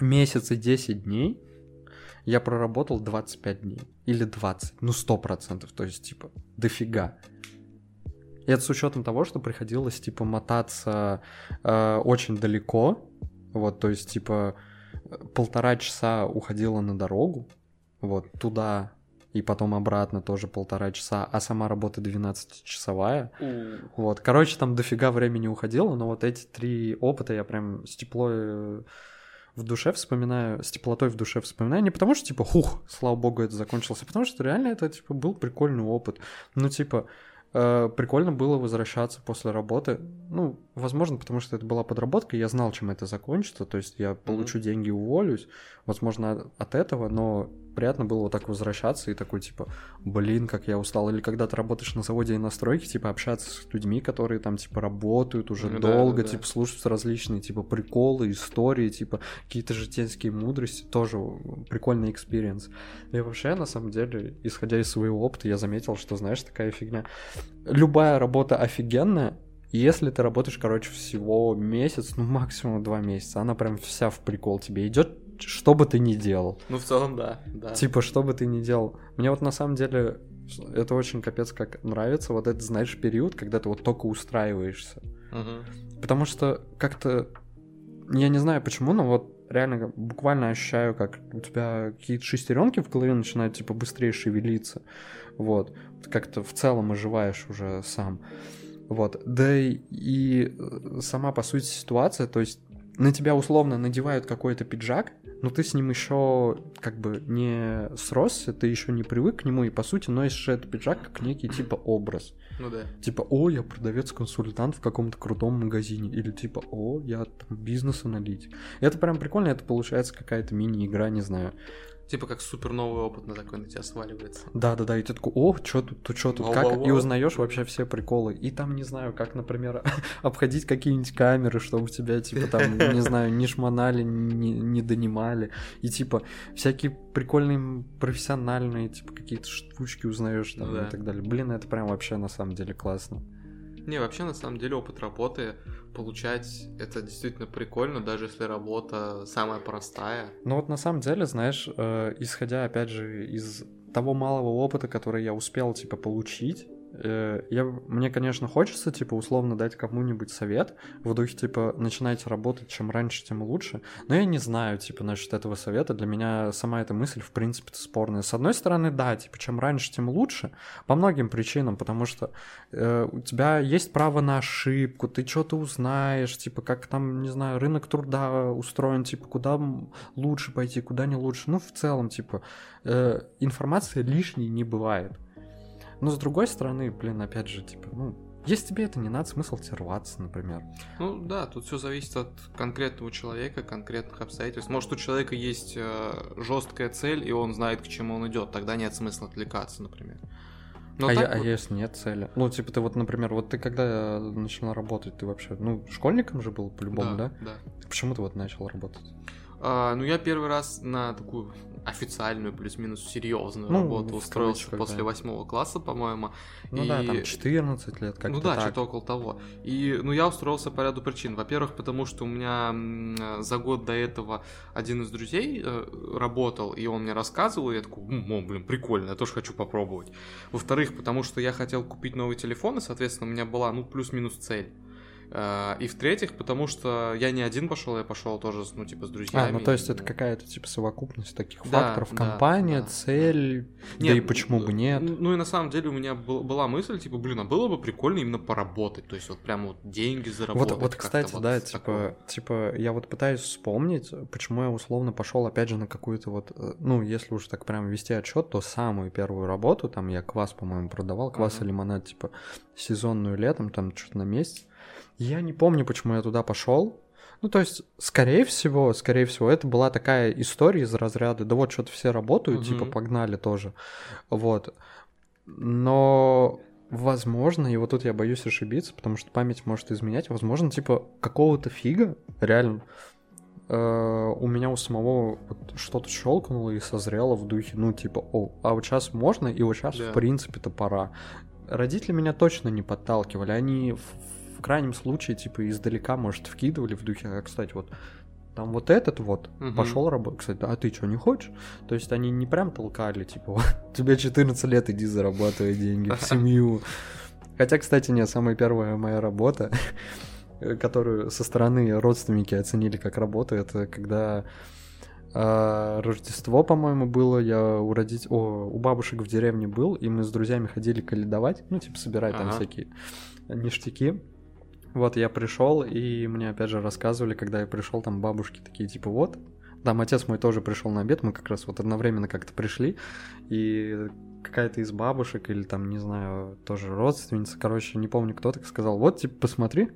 месяц и 10 дней я проработал 25 дней. Или 20. Ну, 100%. То есть, типа, дофига. И это с учетом того, что приходилось, типа, мотаться э, очень далеко. Вот, то есть, типа, полтора часа уходила на дорогу. Вот, туда и потом обратно тоже полтора часа, а сама работа 12-часовая. Uh. Вот, короче, там дофига времени уходило, но вот эти три опыта я прям с теплой в душе вспоминаю, с теплотой в душе вспоминаю, не потому что, типа, хух, слава богу, это закончилось, а потому что реально это, типа, был прикольный опыт. Ну, типа, э, прикольно было возвращаться после работы. Ну, возможно, потому что это была подработка, я знал, чем это закончится, то есть я получу mm-hmm. деньги и уволюсь, возможно, от этого, но приятно было вот так возвращаться и такой, типа, блин, как я устал. Или когда ты работаешь на заводе и на стройке, типа, общаться с людьми, которые там, типа, работают уже Ну да, долго, да, да. типа, слушать различные, типа, приколы, истории, типа, какие-то житейские мудрости, тоже прикольный experience. И вообще, на самом деле, исходя из своего опыта, я заметил, что, знаешь, такая фигня. Любая работа офигенная, если ты работаешь, короче, всего месяц, ну, максимум два месяца, она прям вся в прикол тебе идет, что бы ты ни делал. Ну, в целом, да, да. Типа, что бы ты ни делал. Мне вот на самом деле это очень капец как нравится, вот этот, знаешь, период, когда ты вот только устраиваешься. Мгм. Потому что как-то, я не знаю почему, но вот реально буквально ощущаю, как у тебя какие-то шестеренки в голове начинают типа быстрее шевелиться. Вот. Как-то в целом оживаешь уже сам. Вот. Да и, и сама по сути ситуация, то есть на тебя условно надевают какой-то пиджак, но ты с ним еще как бы не сросся, ты еще не привык к нему, и по сути носишь этот пиджак как некий типа образ. Ну да. Типа, о, я продавец-консультант в каком-то крутом магазине. Или типа, о, я там бизнес-аналитик. Это прям прикольно, это получается какая-то мини-игра, не знаю. Типа как супер новый опыт на такой на тебя сваливается. Да-да-да, и ты такой, о, что тут, тут, что тут, как? И узнаешь вообще все приколы. И там, не знаю, как, например, обходить какие-нибудь камеры, чтобы тебя, типа, там, не знаю, не шмонали, не, не донимали. И, типа, всякие прикольные профессиональные, типа, какие-то штучки узнаешь там да. и так далее. Блин, это прям вообще на самом деле классно. Не, вообще, на самом деле, опыт работы получать, это действительно прикольно, даже если работа самая простая. Ну вот на самом деле, знаешь, э, исходя опять же из того малого опыта, который я успел типа получить, я, мне, конечно, хочется, типа, условно дать кому-нибудь совет в духе, типа, начинайте работать, чем раньше, тем лучше. Но я не знаю, типа, насчет этого совета. Для меня сама эта мысль, в принципе, спорная. С одной стороны, да, типа, чем раньше, тем лучше, по многим причинам, потому что э, у тебя есть право на ошибку, ты что-то узнаешь, типа, как там, не знаю, рынок труда устроен, типа, куда лучше пойти, куда не лучше. Ну, в целом, типа, э, информации лишней не бывает. Но с другой стороны, блин, опять же, типа, ну, если тебе это не надо, смысл тебе рваться, например. Ну да, тут все зависит от конкретного человека, конкретных обстоятельств. Может, у человека есть жесткая цель, и он знает, к чему он идет. Тогда нет смысла отвлекаться, например. Но а, я- а вот- если нет цели? Ну, типа, ты вот, например, вот ты когда начала работать, ты вообще, ну, школьником же был по-любому, да? да. Почему ты вот начал работать? А, ну, я первый раз на такую официальную, плюс-минус серьезную Ну, работу устроился кавычках, после восьмого класса, по-моему. Ну да, там И- 14 лет, как-то ну да, так. что-то около того. И, ну, я устроился по ряду причин. Во-первых, потому что у меня э, за год до этого один из друзей э, работал, и он мне рассказывал, и я такой, «М, о, блин, прикольно, я тоже хочу попробовать. Во-вторых, потому что я хотел купить новый телефон, и, соответственно, у меня была, ну, плюс-минус цель. Э, И в-третьих, потому что я не один пошел, я пошел тоже, ну, типа, с друзьями. А, ну то есть это Ну, какая-то типа совокупность таких Да, факторов. да, Компания, да. цель, да и почему бы нет. Ну и на самом деле у меня был- была мысль, типа, блин, а было бы прикольно именно поработать, то есть вот прям вот деньги заработать. Вот, вот, кстати, вот да, такое. типа, типа, я вот пытаюсь вспомнить, почему я условно пошел опять же на какую-то вот, э, ну, если уж так прям вести отчет, то самую первую работу, там я квас, по-моему, продавал, квас и Мгм. лимонад, типа, сезонную летом, там что-то на месяц. Я не помню, почему я туда пошел. Ну, то есть, скорее всего, скорее всего, это была такая история из разряда, да вот что-то все работают, типа, Мгм. погнали тоже. Вот. Но возможно, и вот тут я боюсь ошибиться, потому что память может изменять, возможно, типа какого-то фига, реально, э, у меня у самого вот что-то щелкнуло и созрело в духе, ну, типа, о, а вот сейчас можно, и вот сейчас, Да. в принципе-то, пора. Родители меня точно не подталкивали, они крайнем случае, типа, издалека, может, вкидывали в духе, а, кстати, вот там вот этот вот Мгм. пошел работать. Кстати, а ты что, не хочешь? То есть они не прям толкали, типа, «Вот, тебе 14 лет, иди зарабатывай деньги в семью. Хотя, кстати, нет, самая первая моя работа, которую со стороны родственники оценили как работу, это когда а, Рождество, по-моему, было, я у родителей, о, у бабушек в деревне был, и мы с друзьями ходили каледовать, ну, типа, собирать там Ага. всякие ништяки. Вот я пришел, и мне опять же рассказывали, когда я пришел, там бабушки такие, типа, вот. Там отец мой тоже пришел на обед, мы как раз вот одновременно как-то пришли, и какая-то из бабушек или там, не знаю, тоже родственница, короче, не помню кто так сказал, вот, типа, посмотри,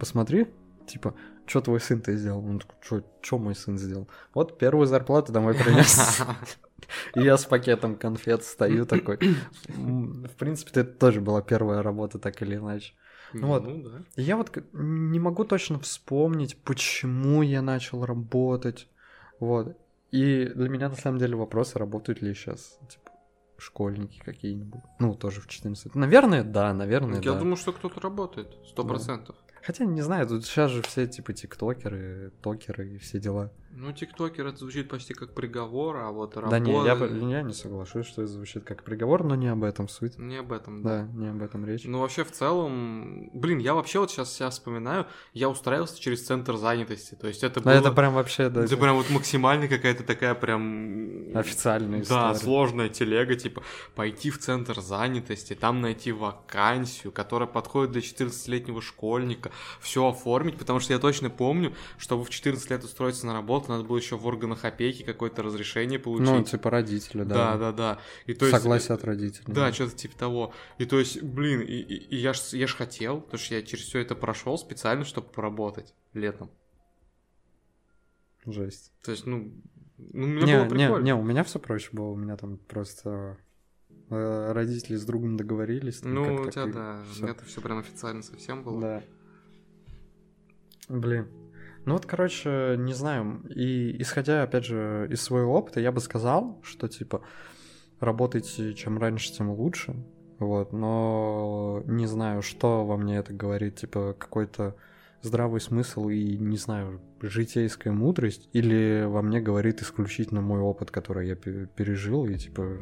посмотри, типа, что твой сын-то сделал? Он такой, что мой сын сделал? Вот первую зарплату домой принес. И я с пакетом конфет стою такой. В принципе, это тоже была первая работа, так или иначе. Ну, вот. да. И Я вот не могу точно вспомнить, почему я начал работать. Вот. И для меня на самом деле вопрос, работают ли сейчас, типа, школьники какие-нибудь. Ну, тоже в 14. Наверное, да, наверное, Я да. думаю, что кто-то работает, сто процентов. Хотя не знаю, тут сейчас же все типа тиктокеры, токеры и все дела. Ну, тиктокер это звучит почти как приговор, а вот Да не, я, работа... я не соглашусь, что это звучит как приговор, но не об этом суть. Не об этом, да. Да, не об этом речь. Ну, вообще, в целом, блин, я вообще вот сейчас себя вспоминаю, я устраивался через центр занятости, то есть это Но было... это прям вообще, да, Это прям вот максимально какая-то такая прям... официальная Да, история. сложная телега, типа, пойти в центр занятости, там найти вакансию, которая подходит для 14-летнего школьника, все оформить, потому что я точно помню, чтобы в 14 лет устроиться на работу, надо было еще в органах опеки какое-то разрешение получить. Ну, типа родители, да. да, да, да. И то есть, Согласие от родителей. Да, что-то типа того. И то есть, блин, и, и- и я ж, я ж хотел, потому что я через все это прошел специально, чтобы поработать летом. Жесть. То есть, ну, ну мне Не, было не, прикольно. не, у меня все проще было, у меня там просто э, родители с другом договорились. там ну, у тебя, и да, всё. это все прям официально совсем было. Да. Блин. Ну вот, короче, не знаю. И исходя, опять же, из своего опыта, я бы сказал, что, типа, работайте чем раньше, тем лучше. Вот, но не знаю, что во мне это говорит, типа, какой-то здравый смысл и, не знаю, житейская мудрость, или во мне говорит исключительно мой опыт, который я пе- пережил, и, типа,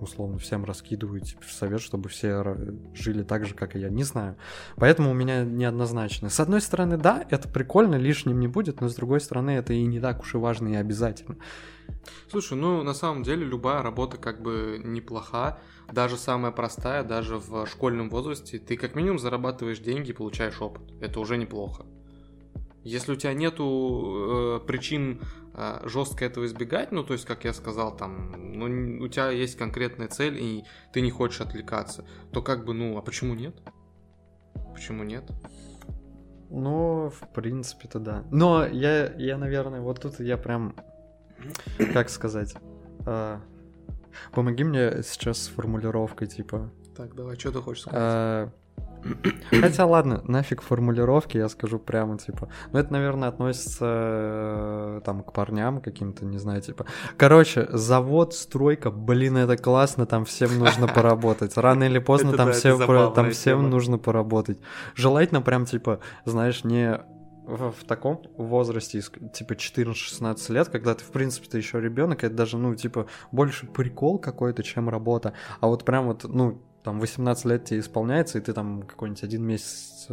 условно, всем раскидываю, типа, совет, чтобы все жили так же, как и я. Не знаю. Поэтому у меня неоднозначно. С одной стороны, да, это прикольно, лишним не будет, но с другой стороны, это и не так уж и важно и обязательно. Слушай, ну на самом деле любая работа как бы неплоха, даже самая простая, даже в школьном возрасте, ты как минимум зарабатываешь деньги и получаешь опыт. Это уже неплохо. Если у тебя нету э, причин э, жестко этого избегать, ну то есть, как я сказал, там, ну у тебя есть конкретная цель и ты не хочешь отвлекаться, то как бы, ну, а почему нет? Почему нет? Ну, в принципе-то да. Но я, я, наверное, вот тут я прям, как сказать, а, помоги мне сейчас с формулировкой, типа, Так, давай, что ты хочешь сказать? А, Хотя ладно, нафиг формулировки, я скажу прямо, типа. Ну, это, наверное, относится э, там к парням каким-то, не знаю, типа. Короче, завод, стройка, блин, это классно, там всем нужно поработать. Рано или поздно там всем, там всем нужно поработать. Желательно прям, типа, знаешь, не в, в таком возрасте, типа 14-16 лет, когда ты, в принципе, ты еще ребенок, это даже, ну, типа, больше прикол какой-то, чем работа. А вот прям вот, ну, там 18 лет тебе исполняется, и ты там какой-нибудь один месяц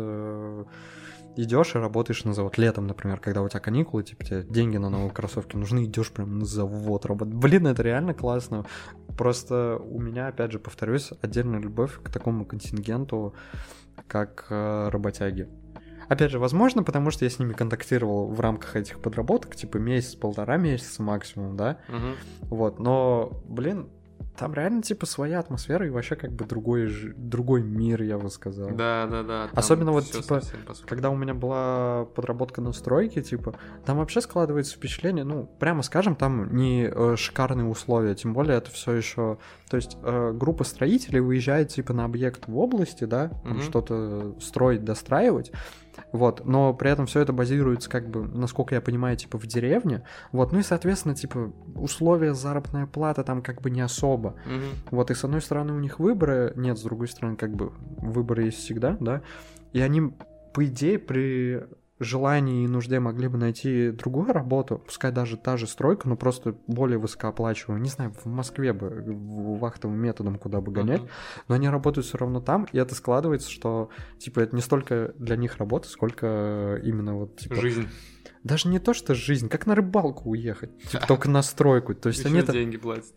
идешь и работаешь на завод. Летом, например, когда у тебя каникулы, типа тебе деньги на новые кроссовки нужны, идешь прям на завод работать. Блин, это реально классно. Просто у меня, опять же, повторюсь, отдельная любовь к такому контингенту, как э, работяги. Опять же, возможно, потому что я с ними контактировал в рамках этих подработок, типа месяц-полтора месяца максимум, да, Мгм. вот, но, блин, там реально, типа, своя атмосфера и вообще как бы другой, другой мир, я бы сказал. Да, да, да. Особенно вот, типа. Когда у меня была подработка на стройке, типа, там вообще складывается впечатление, ну, прямо скажем, там не э, шикарные условия, тем более это все еще, то есть э, группа строителей выезжает типа на объект в области, да, Мгм. что-то строить, достраивать, вот, но при этом все это базируется, как бы, насколько я понимаю, типа в деревне, вот, ну и, соответственно, типа, условия заработная плата там как бы не особо, Мгм. вот, и с одной стороны у них выбора нет, с другой стороны, как бы, выборы есть всегда, да, и они, по идее, при желании и нужде могли бы найти другую работу, пускай даже та же стройка, но просто более высокооплачиваемую, не знаю, в Москве бы, вахтовым методом куда бы гонять, Мгм. но они работают все равно там, и это складывается, что, типа, это не столько для них работа, сколько именно вот, типа, Жизнь. даже не то, что жизнь, как на рыбалку уехать, типа, только на стройку, то есть они деньги платят.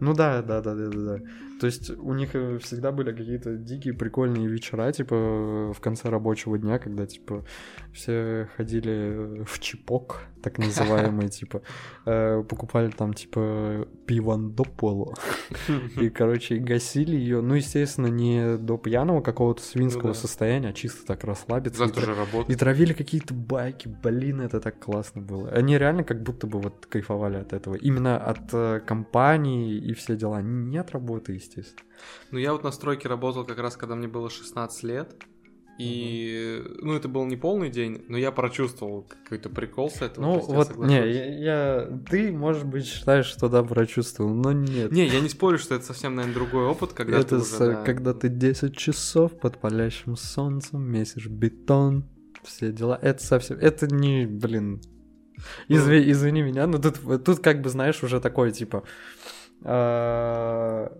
Ну да, да, да, да, да, да. То есть у них э, всегда были какие-то дикие прикольные вечера, типа в конце рабочего дня, когда типа все ходили в чипок, так называемый, типа э, покупали там типа пивандополо и, короче, гасили ее. Ну, естественно, не до пьяного какого-то свинского Ну состояния, а чисто так расслабиться. и Завтра же И работа. травили какие-то байки, блин, это так классно было. Они реально как будто бы вот кайфовали от этого. Именно от э, компании и все дела. Не от работы, естественно. Ну, я вот на стройке работал как раз, когда мне было 16 лет. И, ну, это был не полный день, но я прочувствовал какой-то прикол с этого. то Ну есть я вот, соглашусь. не, я, я- ты, может быть, считаешь, что да, прочувствовал, но нет. Не, я не спорю, что это совсем, наверное, другой опыт, когда ты это уже, с- да. когда ты 10 часов под палящим солнцем месишь бетон, все дела. Это совсем... Это не, блин... Ну. Изви- извини меня, но тут, тут как бы, знаешь, уже такое, типа... а,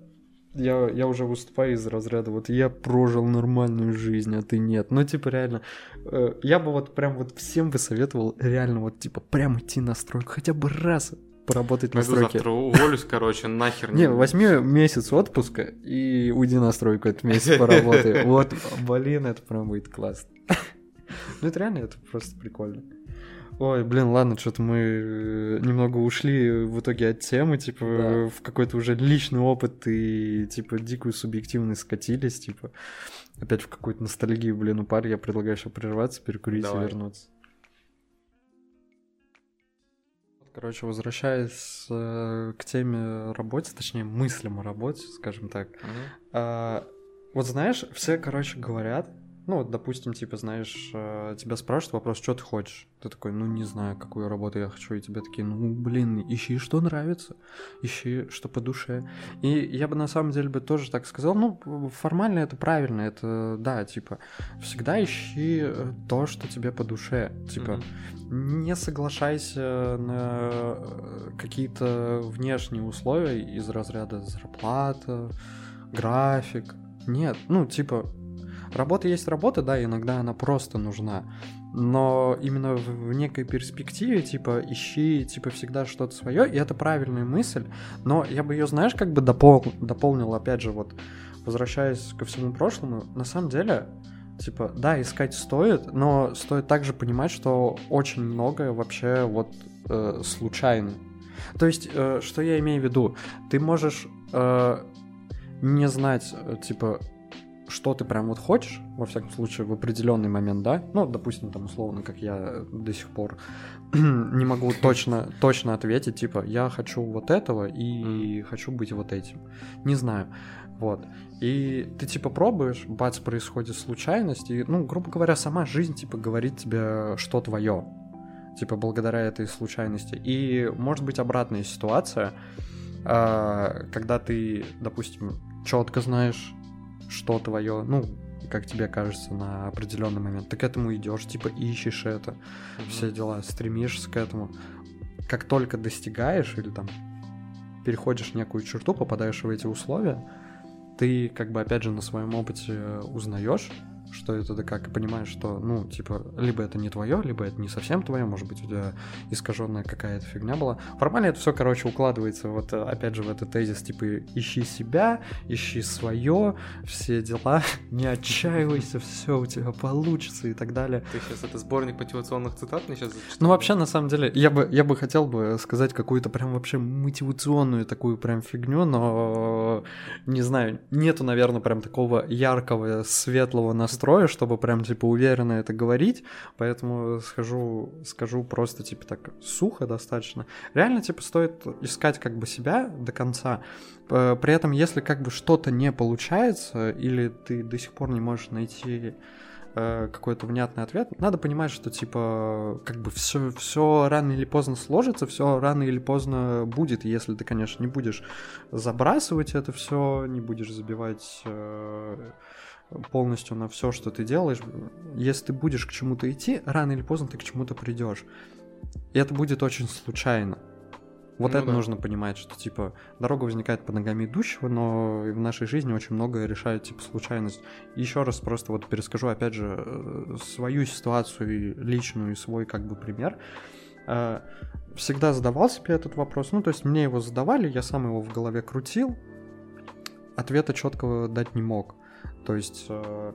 Я, я уже выступаю из разряда, вот я прожил нормальную жизнь, а ты нет. Ну, типа, реально, э, я бы вот прям вот всем бы советовал реально вот, типа, прям идти на стройку, хотя бы раз поработать на стройке. завтра уволюсь, короче, нахер. Не, возьми месяц отпуска и уйди на стройку этот месяц поработай. Вот, блин, это прям будет классно. Ну это реально, это просто прикольно. Ой, блин, ладно, что-то мы э, немного ушли в итоге от темы, типа, Да. в какой-то уже личный опыт и, типа, дикую субъективность скатились, типа, опять в какую-то ностальгию, блин, упали. Я предлагаю еще прерваться, перекурить Давай. и вернуться. Короче, возвращаясь э, к теме работы, точнее, мыслям о работе, скажем так. Мгм. А, вот знаешь, все, короче, говорят, ну, вот, допустим, типа, знаешь, э, тебя спрашивают вопрос, что ты хочешь? Ты такой, ну, не знаю, какую работу я хочу, и тебе такие, ну, блин, ищи, что нравится, ищи, что по душе. И я бы, на самом деле, бы тоже так сказал, ну, формально это правильно, это, да, типа, всегда ищи э, то, что тебе по душе, типа, Мгм. не соглашайся на э, какие-то внешние условия из разряда зарплата, график. Нет, ну, типа, работа есть работа, да, иногда она просто нужна. Но именно в, некой перспективе, типа, ищи, типа, всегда что-то свое, и это правильная мысль. Но я бы ее, знаешь, как бы допол- дополнил, опять же, вот, возвращаясь ко всему прошлому, на самом деле, типа, да, искать стоит, но стоит также понимать, что очень многое вообще вот э, случайно. То есть, э, что я имею в виду? Ты можешь э, не знать, э, типа, что ты прям вот хочешь, во всяком случае, в определенный момент, да? Ну, допустим, там, условно, как я э, до сих пор не могу точно, точно ответить, типа, я хочу вот этого и хочу быть вот этим. Не знаю. Вот. И ты, типа, пробуешь, бац, происходит случайность, и, ну, грубо говоря, сама жизнь, типа, говорит тебе, что твое. Типа, благодаря этой случайности. И может быть обратная ситуация, а, когда ты, допустим, четко знаешь, что твое, ну, как тебе кажется на определенный момент, ты к этому идешь, типа, ищешь это, Мгм. все дела, стремишься к этому. Как только достигаешь или там переходишь некую черту, попадаешь в эти условия, ты как бы опять же на своем опыте узнаешь, что это да как, и понимаешь, что, ну, типа, либо это не твое, либо это не совсем твое, может быть, у тебя искаженная какая-то фигня была. Формально это все, короче, укладывается вот, э, опять же, в этот тезис, типа, ищи себя, ищи свое, все дела, не отчаивайся, все у тебя получится и так далее. Ты сейчас это сборник мотивационных цитат мне сейчас зачитал? Ну, вообще, на самом деле, я бы, я бы хотел бы сказать какую-то прям вообще мотивационную такую прям фигню, но не знаю, нету, наверное, прям такого яркого, светлого настроя, чтобы прям, типа, уверенно это говорить, поэтому схожу, скажу просто, типа, так, сухо достаточно. Реально, типа, стоит искать как бы себя до конца, при этом, если как бы что-то не получается, или ты до сих пор не можешь найти э, какой-то внятный ответ, надо понимать, что типа как бы все, все рано или поздно сложится, все рано или поздно будет, если ты, конечно, не будешь забрасывать это все, не будешь забивать э, полностью на все, что ты делаешь. Если ты будешь к чему-то идти, рано или поздно ты к чему-то придешь. И это будет очень случайно. Вот Ну это да. нужно понимать, что типа дорога возникает под ногами идущего, но в нашей жизни очень многое решает типа случайность. Еще раз просто вот перескажу опять же э, свою ситуацию и личную и свой как бы пример. Э, Всегда задавал себе этот вопрос, ну то есть мне его задавали, я сам его в голове крутил. ответа четкого дать не мог. То есть э,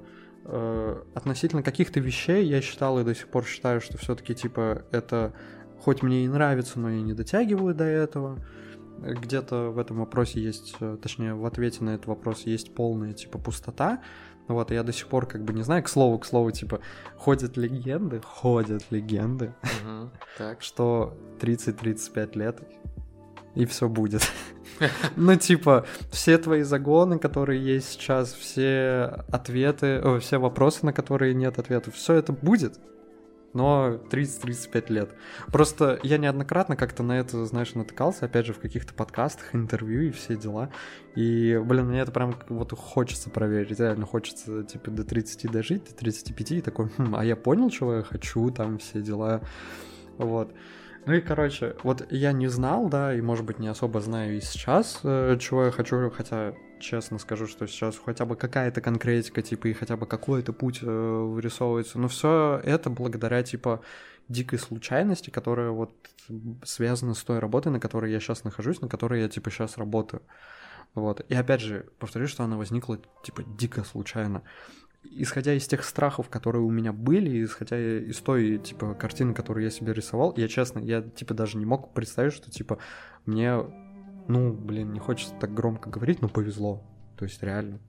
относительно каких-то вещей я считал и до сих пор считаю, что все-таки типа это хоть мне и нравится, но я не дотягиваю до этого. Где-то в этом вопросе есть, э, точнее, в ответе на этот вопрос есть полная типа пустота. Вот, и я до сих пор как бы не знаю, к слову, к слову, типа, ходят легенды, ходят легенды, Так. что 30-35 лет и все будет. Ну, типа, все твои загоны, которые есть сейчас, все ответы, все вопросы, на которые нет ответов, все это будет, но 30-35 лет. Просто я неоднократно как-то на это, знаешь, натыкался, опять же, в каких-то подкастах, интервью и все дела. И, блин, мне это прям вот хочется проверить, реально хочется, типа, до 30 дожить, до 35, и такой, «Хм, а я понял, чего я хочу, там все дела. Вот. Ну и, короче, вот я не знал, да, и, может быть, не особо знаю и сейчас, э, чего я хочу, хотя, честно скажу, что сейчас хотя бы какая-то конкретика, типа, и хотя бы какой-то путь э, вырисовывается, но все это благодаря, типа, дикой случайности, которая вот связана с той работой, на которой я сейчас нахожусь, на которой я, типа, сейчас работаю. Вот. И опять же, повторюсь, что она возникла, типа, дико случайно исходя из тех страхов, которые у меня были, исходя из той, типа, картины, которую я себе рисовал, я, честно, я, типа, даже не мог представить, что, типа, мне, ну, блин, не хочется так громко говорить, но повезло. То есть, реально.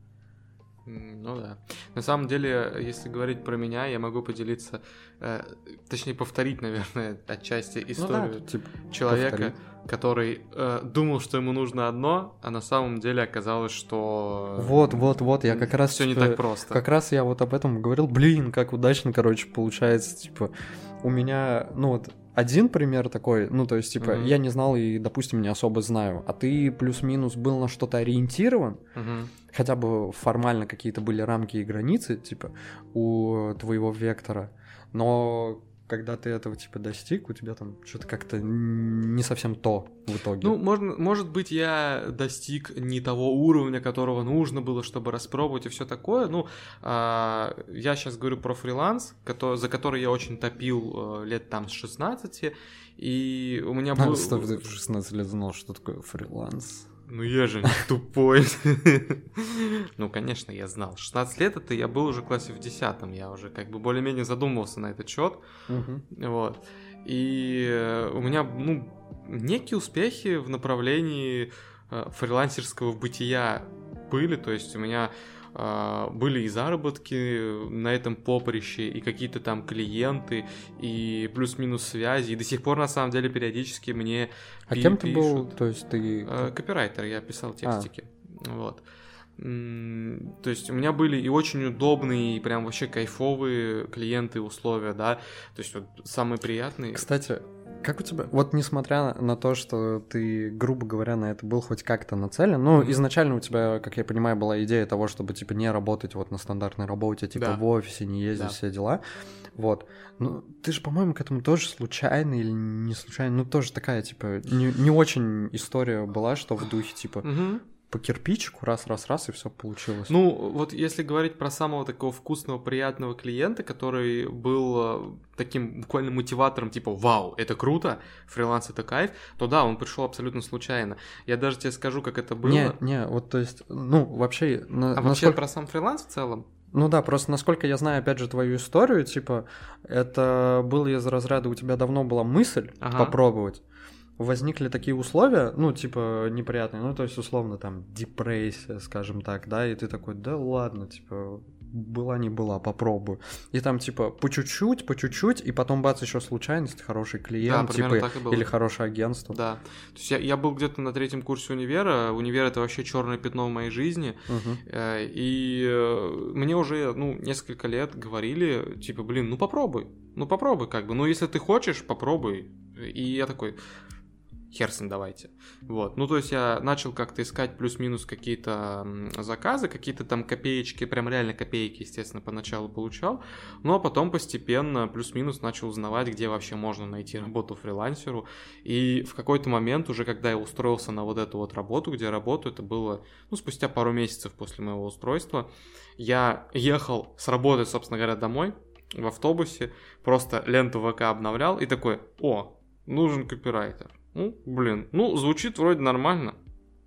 Ну да. На самом деле, если говорить про меня, я могу поделиться, э, точнее повторить, наверное, отчасти Ну да, историю типа, человека, повторить. который э, думал, что ему нужно одно, а на самом деле оказалось, что Вот, вот, вот, я как раз... все не типа, так просто. Как раз я вот об этом говорил. Блин, как удачно, короче, получается. Типа, у меня, ну вот, один пример такой, ну, то есть, типа, Мгм. я не знал и, допустим, не особо знаю, а ты плюс-минус был на что-то ориентирован, Мгм. хотя бы формально какие-то были рамки и границы, типа, у твоего вектора, но когда ты этого, типа, достиг, у тебя там что-то как-то не совсем то в итоге. Ну, можно, может быть, я достиг не того уровня, которого нужно было, чтобы распробовать и все такое. Ну, а, я сейчас говорю про фриланс, кото- за который я очень топил э, лет там с 16, и у меня был... А, стоп, ты в 16 лет знал, что такое фриланс. Ну я же не тупой. Ну, конечно, я знал. 16 лет это я был уже в классе в 10 я уже как бы более-менее задумывался на этот счет. Вот. И э, у меня, ну, некие успехи в направлении э, фрилансерского бытия были. То есть у меня были и заработки на этом поприще, и какие-то там клиенты, и плюс-минус связи. И до сих пор, на самом деле, периодически мне А пи- кем ты был? То есть ты... Э, Копирайтер, я писал текстики. Вот. М, То есть у меня были и очень удобные, и прям вообще кайфовые клиенты условия, да. То есть вот самые приятные. Кстати, как у тебя... Вот несмотря на то, что ты, грубо говоря, на это был хоть как-то нацелен, ну, Мгм. изначально у тебя, как я понимаю, была идея того, чтобы, типа, не работать вот на стандартной работе, типа, Да. в офисе, не ездить, Да. все дела. Вот. Ну, ты же, по-моему, к этому тоже случайно или не случайно, ну, тоже такая, типа, не, не очень история была, что в духе, типа, Мгм. По кирпичику раз-раз-раз, и все получилось. Ну, вот если говорить про самого такого вкусного, приятного клиента, который был э, таким буквально мотиватором, типа, вау, это круто, фриланс это кайф, то да, он пришел абсолютно случайно. Я даже тебе скажу, как это было. Не, не, вот, то есть, ну, вообще... на- а вообще насколько- про сам фриланс в целом? Ну да, просто насколько я знаю, опять же, твою историю, типа, это было из разряда, у тебя давно была мысль Ага. попробовать, возникли такие условия, ну, типа, неприятные, ну, то есть, условно, там, депрессия, скажем так, да, и ты такой, да ладно, типа, была не была, попробую. И там, типа, по чуть-чуть, по чуть-чуть, и потом, бац, еще случайность, хороший клиент, примерно типа, или хорошее агентство. Да. То есть я, я был где-то на третьем курсе универа. Универ это вообще черное пятно в моей жизни. Э, И э, мне уже, ну, несколько лет говорили, типа, блин, ну попробуй. Ну попробуй, как бы. Ну, если ты хочешь, попробуй. И я такой, хер с ним давайте. Вот. Ну, то есть я начал как-то искать плюс-минус какие-то заказы, какие-то там копеечки, прям реально копейки, естественно, поначалу получал. Ну, а потом постепенно плюс-минус начал узнавать, где вообще можно найти работу фрилансеру. И в какой-то момент, уже когда я устроился на вот эту вот работу, где я работаю, это было, ну, спустя пару месяцев после моего устройства, я ехал с работы, собственно говоря, домой в автобусе, просто ленту ВК обновлял и такой, о, нужен копирайтер. Ну, блин, ну, звучит вроде нормально.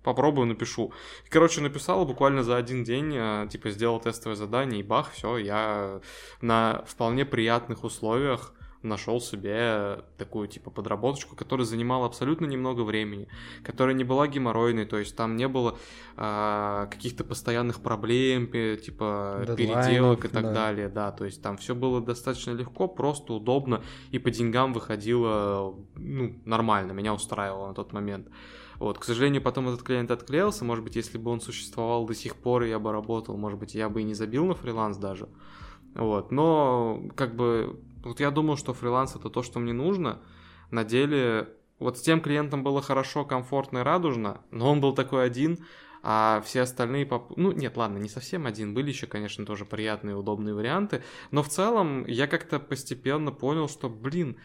попробую, напишу. Короче, написал буквально за один день, э, типа, сделал тестовое задание, и бах, все, я на вполне приятных условиях нашел себе такую типа подработочку, которая занимала абсолютно немного времени, которая не была геморройной, то есть там не было а, каких-то постоянных проблем, типа Дедлайнов, переделок и так да. далее, да, то есть там все было достаточно легко, просто удобно и по деньгам выходило ну нормально, меня устраивало на тот момент. Вот, к сожалению, потом этот клиент отклеился, может быть, если бы он существовал до сих пор, я бы работал, может быть, я бы и не забил на фриланс даже. Вот, но как бы вот я думал, что фриланс это то, что мне нужно. На деле, вот с тем клиентом было хорошо, комфортно и радужно, но он был такой один, а все остальные... Поп... Ну, нет, ладно, не совсем один. Были еще, конечно, тоже приятные, удобные варианты. Но в целом я как-то постепенно понял, что, блин,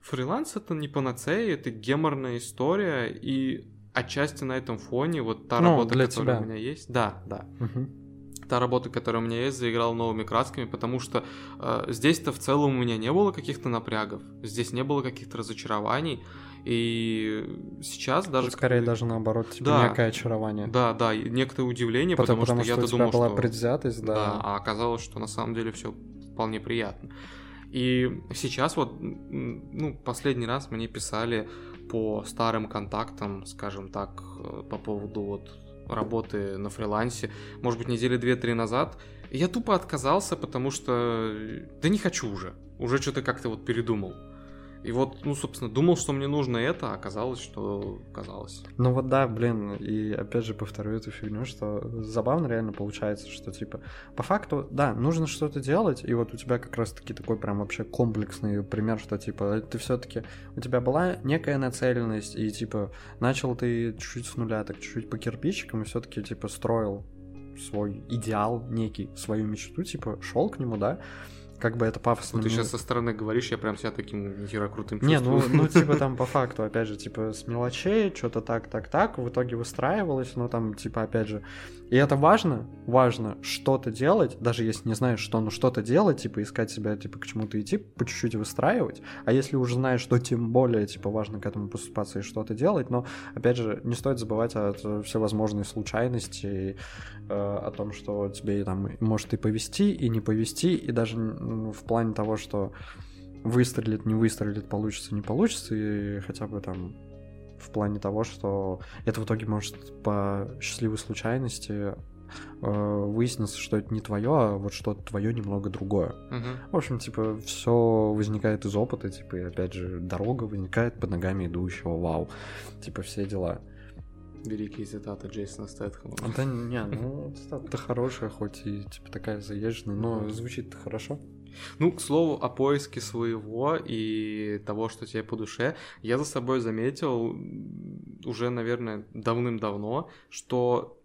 фриланс это не панацея, это геморная история, и отчасти на этом фоне вот та ну, работа, которая тебя. у меня есть... Да, да. Угу та работа, которая у меня есть, заиграла новыми красками, потому что э, здесь-то в целом у меня не было каких-то напрягов, здесь не было каких-то разочарований, и сейчас даже... Тут скорее даже наоборот, типа да, некое очарование. Да, да, некоторое удивление, потому, потому, потому что, что я-то думал, была что... предвзятость, да. Да, а оказалось, что на самом деле все вполне приятно. И сейчас вот, ну, последний раз мне писали по старым контактам, скажем так, э, по поводу вот работы на фрилансе, может быть, недели две-три назад. Я тупо отказался, потому что да не хочу уже. Уже что-то как-то вот передумал. И вот, ну, собственно, думал, что мне нужно это, а оказалось, что казалось. Ну вот да, блин, и опять же повторю эту фигню, что забавно реально получается, что типа, по факту, да, нужно что-то делать, и вот у тебя как раз-таки такой прям вообще комплексный пример, что типа, ты все таки у тебя была некая нацеленность, и типа, начал ты чуть-чуть с нуля, так чуть-чуть по кирпичикам, и все-таки типа строил свой идеал некий, свою мечту, типа, шел к нему, да, как бы это пафосно. Вот ты сейчас со стороны говоришь, я прям себя таким нихера крутым чувствую. Не, ну, ну типа там по факту, опять же, типа с мелочей, что-то так, так, так, в итоге выстраивалось, но там, типа, опять же, и это важно, важно что-то делать, даже если не знаешь, что, но что-то делать, типа, искать себя, типа, к чему-то идти, по чуть-чуть выстраивать, а если уже знаешь, что тем более, типа, важно к этому поступаться и что-то делать, но, опять же, не стоит забывать о всевозможной случайности, э, о том, что тебе там может и повести, и не повести, и даже в плане того, что выстрелит, не выстрелит, получится, не получится, и хотя бы там в плане того, что это в итоге может по счастливой случайности э, выяснится, что это не твое, а вот что-то твое немного другое. Угу. В общем, типа, все возникает из опыта, типа, и опять же, дорога возникает под ногами идущего, вау. Типа, все дела. Великие цитаты Джейсона Стэтхэма. Да не, ну, цитата хорошая, хоть и, типа, такая заезженная, но звучит хорошо. Ну, к слову, о поиске своего и того, что тебе по душе, я за собой заметил уже, наверное, давным-давно, что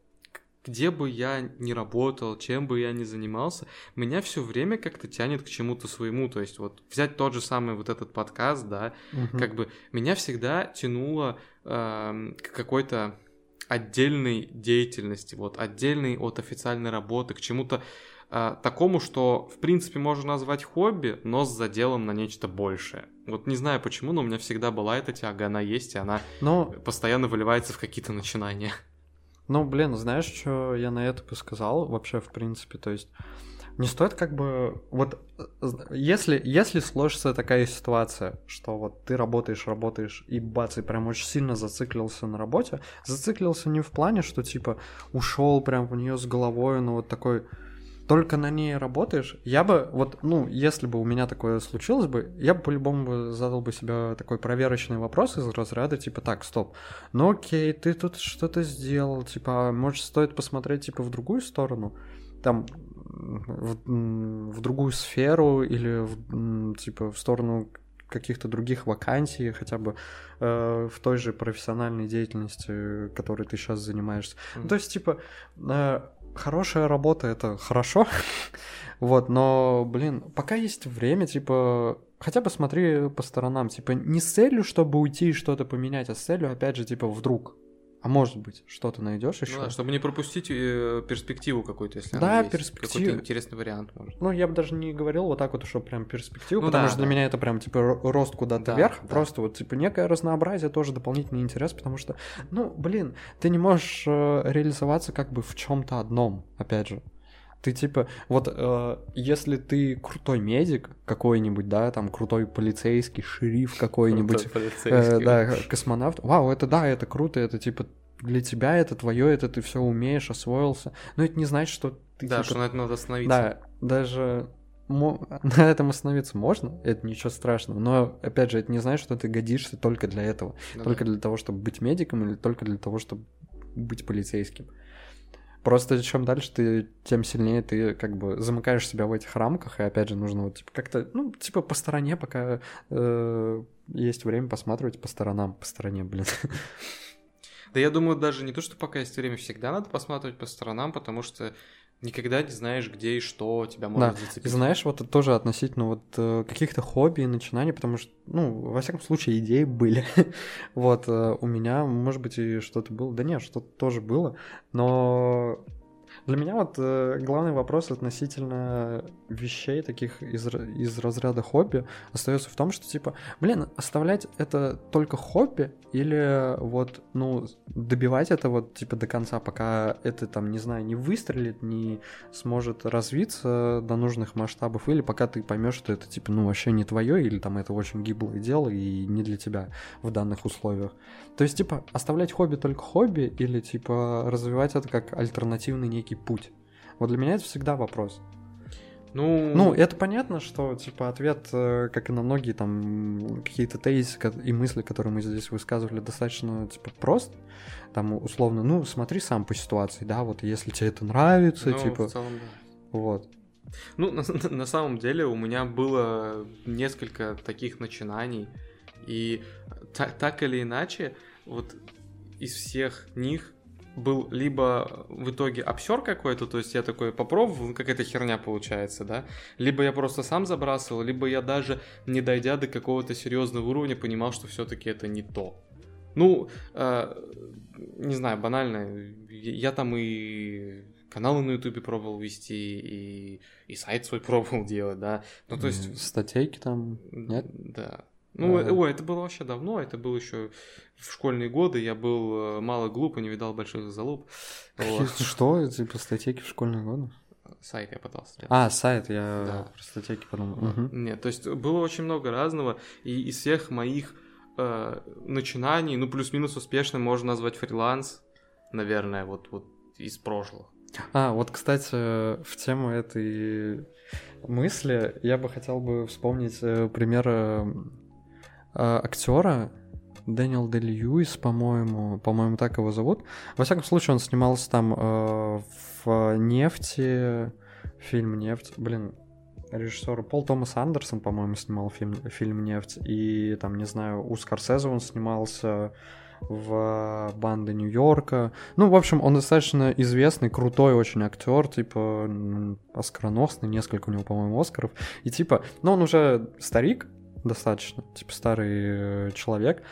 где бы я ни работал, чем бы я ни занимался, меня все время как-то тянет к чему-то своему. То есть вот взять тот же самый вот этот подкаст, да, угу. как бы меня всегда тянуло э, к какой-то отдельной деятельности, вот отдельной от официальной работы, к чему-то э, такому, что, в принципе, можно назвать хобби, но с заделом на нечто большее. Вот не знаю почему, но у меня всегда была эта тяга, она есть, и она но... постоянно выливается в какие-то начинания. Ну, блин, знаешь, что я на это бы сказал вообще, в принципе, то есть не стоит как бы... Вот если, если сложится такая ситуация, что вот ты работаешь, работаешь, и бац, и прям очень сильно зациклился на работе, зациклился не в плане, что типа ушел прям в нее с головой, но вот такой только на ней работаешь, я бы, вот, ну, если бы у меня такое случилось бы, я бы по-любому задал бы себе такой проверочный вопрос из разряда, типа, так, стоп, ну окей, ты тут что-то сделал, типа, а может, стоит посмотреть, типа, в другую сторону, там, в, в другую сферу или, в, типа, в сторону каких-то других вакансий, хотя бы э, в той же профессиональной деятельности, которой ты сейчас занимаешься. Mm. То есть, типа, э, хорошая работа это хорошо, вот, но, блин, пока есть время, типа, хотя бы смотри по сторонам, типа, не с целью, чтобы уйти и что-то поменять, а с целью, опять же, типа, вдруг. А может быть, что-то найдешь еще. Ну, да, чтобы не пропустить э, перспективу какую-то, если Да, она есть. перспективу. Какой-то интересный вариант, может. Ну, я бы даже не говорил вот так вот, что прям перспективу, Ну потому да, что для да. меня это прям типа ро- рост куда-то Да, вверх, да. просто вот типа некое разнообразие, тоже дополнительный интерес, потому что, ну, блин, ты не можешь э, реализоваться как бы в чем-то одном, опять же. Ты типа, вот э, если ты крутой медик какой-нибудь, да, там крутой полицейский, шериф какой-нибудь, э, да, космонавт, вау, это да, это круто, это типа для тебя это твое, это ты все умеешь, освоился. Но это не значит, что ты Да, типа, что на это надо остановиться. да, даже на этом остановиться можно, это ничего страшного, но, опять же, это не значит, что ты годишься только для этого, Ну только да. для того, чтобы быть медиком или только для того, чтобы быть полицейским. Просто чем дальше ты, тем сильнее ты как бы замыкаешь себя в этих рамках, и опять же нужно вот типа как-то, ну, типа по стороне, пока э, есть время посматривать по сторонам, по стороне, блин. Да я думаю, даже не то, что пока есть время, всегда надо посматривать по сторонам, потому что никогда не знаешь, где и что тебя может Да, зацепить. И знаешь, вот это тоже относительно вот э, каких-то хобби и начинаний, потому что, ну, во всяком случае, идеи были. вот, э, у меня, может быть, и что-то было. Да нет, что-то тоже было, но для меня вот э, главный вопрос относительно вещей таких из, из разряда хобби остается в том, что типа, блин, оставлять это только хобби или вот, ну, добивать это вот типа до конца, пока это там, не знаю, не выстрелит, не сможет развиться до нужных масштабов, или пока ты поймешь, что это типа, ну, вообще не твое, или там это очень гиблое дело и не для тебя в данных условиях. То есть, типа, оставлять хобби только хобби, или типа развивать это как альтернативный некий путь. Вот для меня это всегда вопрос. Ну, Ну, это понятно, что, типа, ответ, э, как и на многие там какие-то тезисы и мысли, которые мы здесь высказывали, достаточно, типа, прост. Там, условно, ну, смотри сам по ситуации, да, вот если тебе это нравится, ну, типа, в целом, да. вот. Ну, на, на самом деле у меня было несколько таких начинаний, и та- так или иначе, вот из всех них был либо в итоге обсер какой-то, то есть я такой попробовал, ну, какая-то херня получается, да, либо я просто сам забрасывал, либо я даже не дойдя до какого-то серьезного уровня понимал, что все-таки это не то. Ну, э, не знаю, банально, я там и каналы на ютубе пробовал вести, и, и сайт свой пробовал делать, да, ну то есть... Статейки там, нет? Да. Ну, А. э, ой, это было вообще давно, это было еще в школьные годы, я был э, мало глуп и не видал больших залуп. Вот. Что, типа, статейки в школьные годы? Сайт я пытался делать. А, сайт, я Да. про статейки подумал. Мгм. Нет, то есть было очень много разного, и из всех моих э, начинаний, ну, плюс-минус успешно можно назвать фриланс, наверное, вот, вот из прошлых. А, вот, кстати, в тему этой мысли я бы хотел бы вспомнить э, пример актера Дэниел Дэ Льюис, по-моему, по-моему, так его зовут. Во всяком случае, он снимался там э, в «Нефти», фильм «Нефть», блин, режиссер Пол Томас Андерсон, по-моему, снимал фильм, фильм «Нефть», и там, не знаю, у Скорсезе он снимался в «Банды Нью-Йорка», ну, в общем, он достаточно известный, крутой очень актер, типа, оскароносный, несколько у него, по-моему, Оскаров. И типа, ну, он уже старик, достаточно, типа старый э, человек,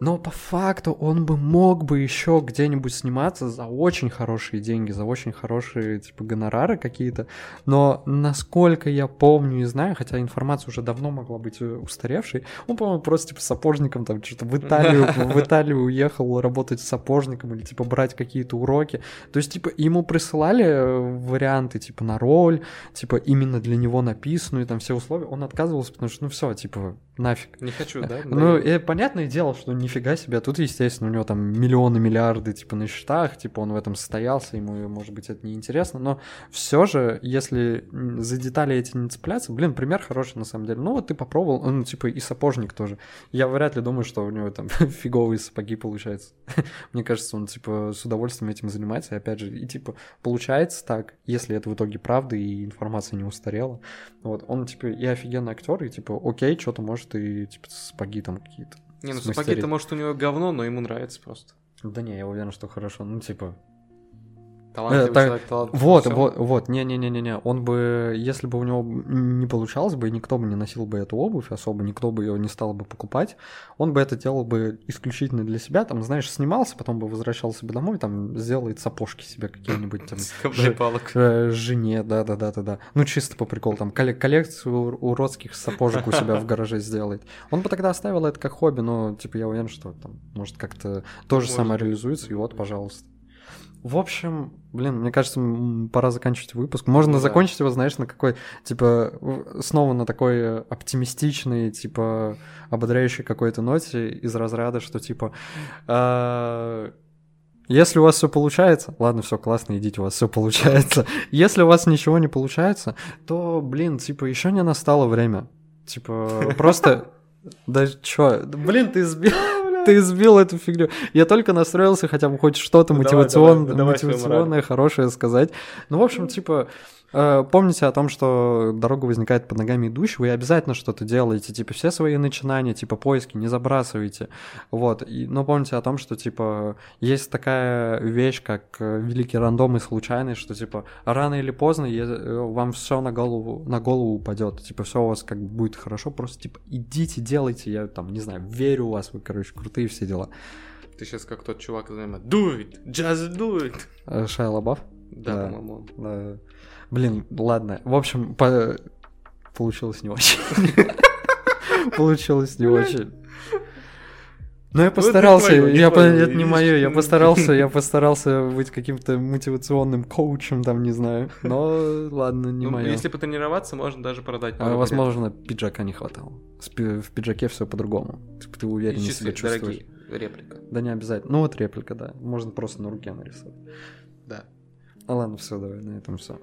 но по факту он бы мог бы еще где-нибудь сниматься за очень хорошие деньги, за очень хорошие, типа, гонорары какие-то, но насколько я помню и знаю, хотя информация уже давно могла быть э, устаревшей, он, по-моему, просто, типа, сапожником там что-то в Италию, в Италию уехал работать сапожником или, типа, брать какие-то уроки, то есть, типа, ему присылали э, варианты, типа, на роль, типа, именно для него написанную, там, все условия, он отказывался, потому что, ну, все, типа, нафиг. Не хочу, да? Ну, и понятное дело, что нифига себе, а тут, естественно, у него там миллионы, миллиарды, типа, на счетах, типа, он в этом состоялся, ему, может быть, это неинтересно, но все же, если за детали эти не цепляться, блин, пример хороший, на самом деле. Ну, вот ты попробовал, ну, типа, и сапожник тоже. Я вряд ли думаю, что у него там фиговые сапоги получаются. Мне кажется, он, типа, с удовольствием этим занимается, и опять же, и, типа, получается так, если это в итоге правда, и информация не устарела. Вот, он, типа, и офигенный актер, и, типа, окей, что-то может, и, типа, сапоги там какие-то. Не, ну сапоги-то, может, у него говно, но ему нравится просто. Да не, я уверен, что хорошо. Ну, типа, Талантливый Э, так, человек, талантливый во Вот, вот, вот, не-не-не-не-не, он бы, если бы у него не получалось бы, и никто бы не носил бы эту обувь особо, никто бы ее не стал бы покупать, он бы это делал бы исключительно для себя, там, знаешь, снимался, потом бы возвращался бы домой, там, сделает сапожки себе какие-нибудь, там, палок. э, жене, да-да-да-да-да, ну, чисто по приколу, там, колле- коллекцию ур- уродских сапожек у себя в гараже сделает. Он бы тогда оставил это как хобби, но, типа, я уверен, что там, может, как-то то же самое реализуется, и вот, пожалуйста. В общем, блин, мне кажется, пора заканчивать выпуск. Можно Да. закончить его, знаешь, на какой, типа, снова на такой э, оптимистичной, типа, ободряющей какой-то ноте из разряда, что, типа, а, если у вас все получается, ладно, все классно, идите, у вас все получается. Если у вас ничего не получается, то, блин, типа, еще не настало время. Типа, просто... Да чё, блин, ты сбил, ты сбил эту фигню. Я только настроился хотя бы хоть что-то Ну, давай, мотивацион- давай, давай свою мотивационное, хорошее сказать. Ну, в общем, типа, э, помните о том, что дорога возникает под ногами идущего, и обязательно что-то делаете. Типа, все свои начинания, типа, поиски не забрасывайте. Вот. И, но помните о том, что, типа, есть такая вещь, как э, великий рандом и случайность, что, типа, рано или поздно э, вам все на голову, на голову упадет. Типа, все у вас как бы будет хорошо. Просто, типа, идите, делайте. Я там, не знаю, верю в вас, вы, короче, крутые все дела. Ты сейчас как тот чувак, знаешь, do it, just do it. Шайа Лабаф? Да, Да. по-моему. Да. Блин, ладно. В общем, по- получилось не очень. Получилось не очень. Но я постарался, я это не мое, я постарался, я постарался быть каким-то мотивационным коучем, там, не знаю. Но ладно, не Ну, мое. Если потренироваться, можно даже продать А, возможно, пиджака не хватало. В пиджаке все по-другому. Ты И увереннее часы себя чувствуешь. дорогие, реплика. Да не обязательно. Ну вот реплика, да. Можно просто на руке нарисовать. Да. А ладно, все, давай на этом все.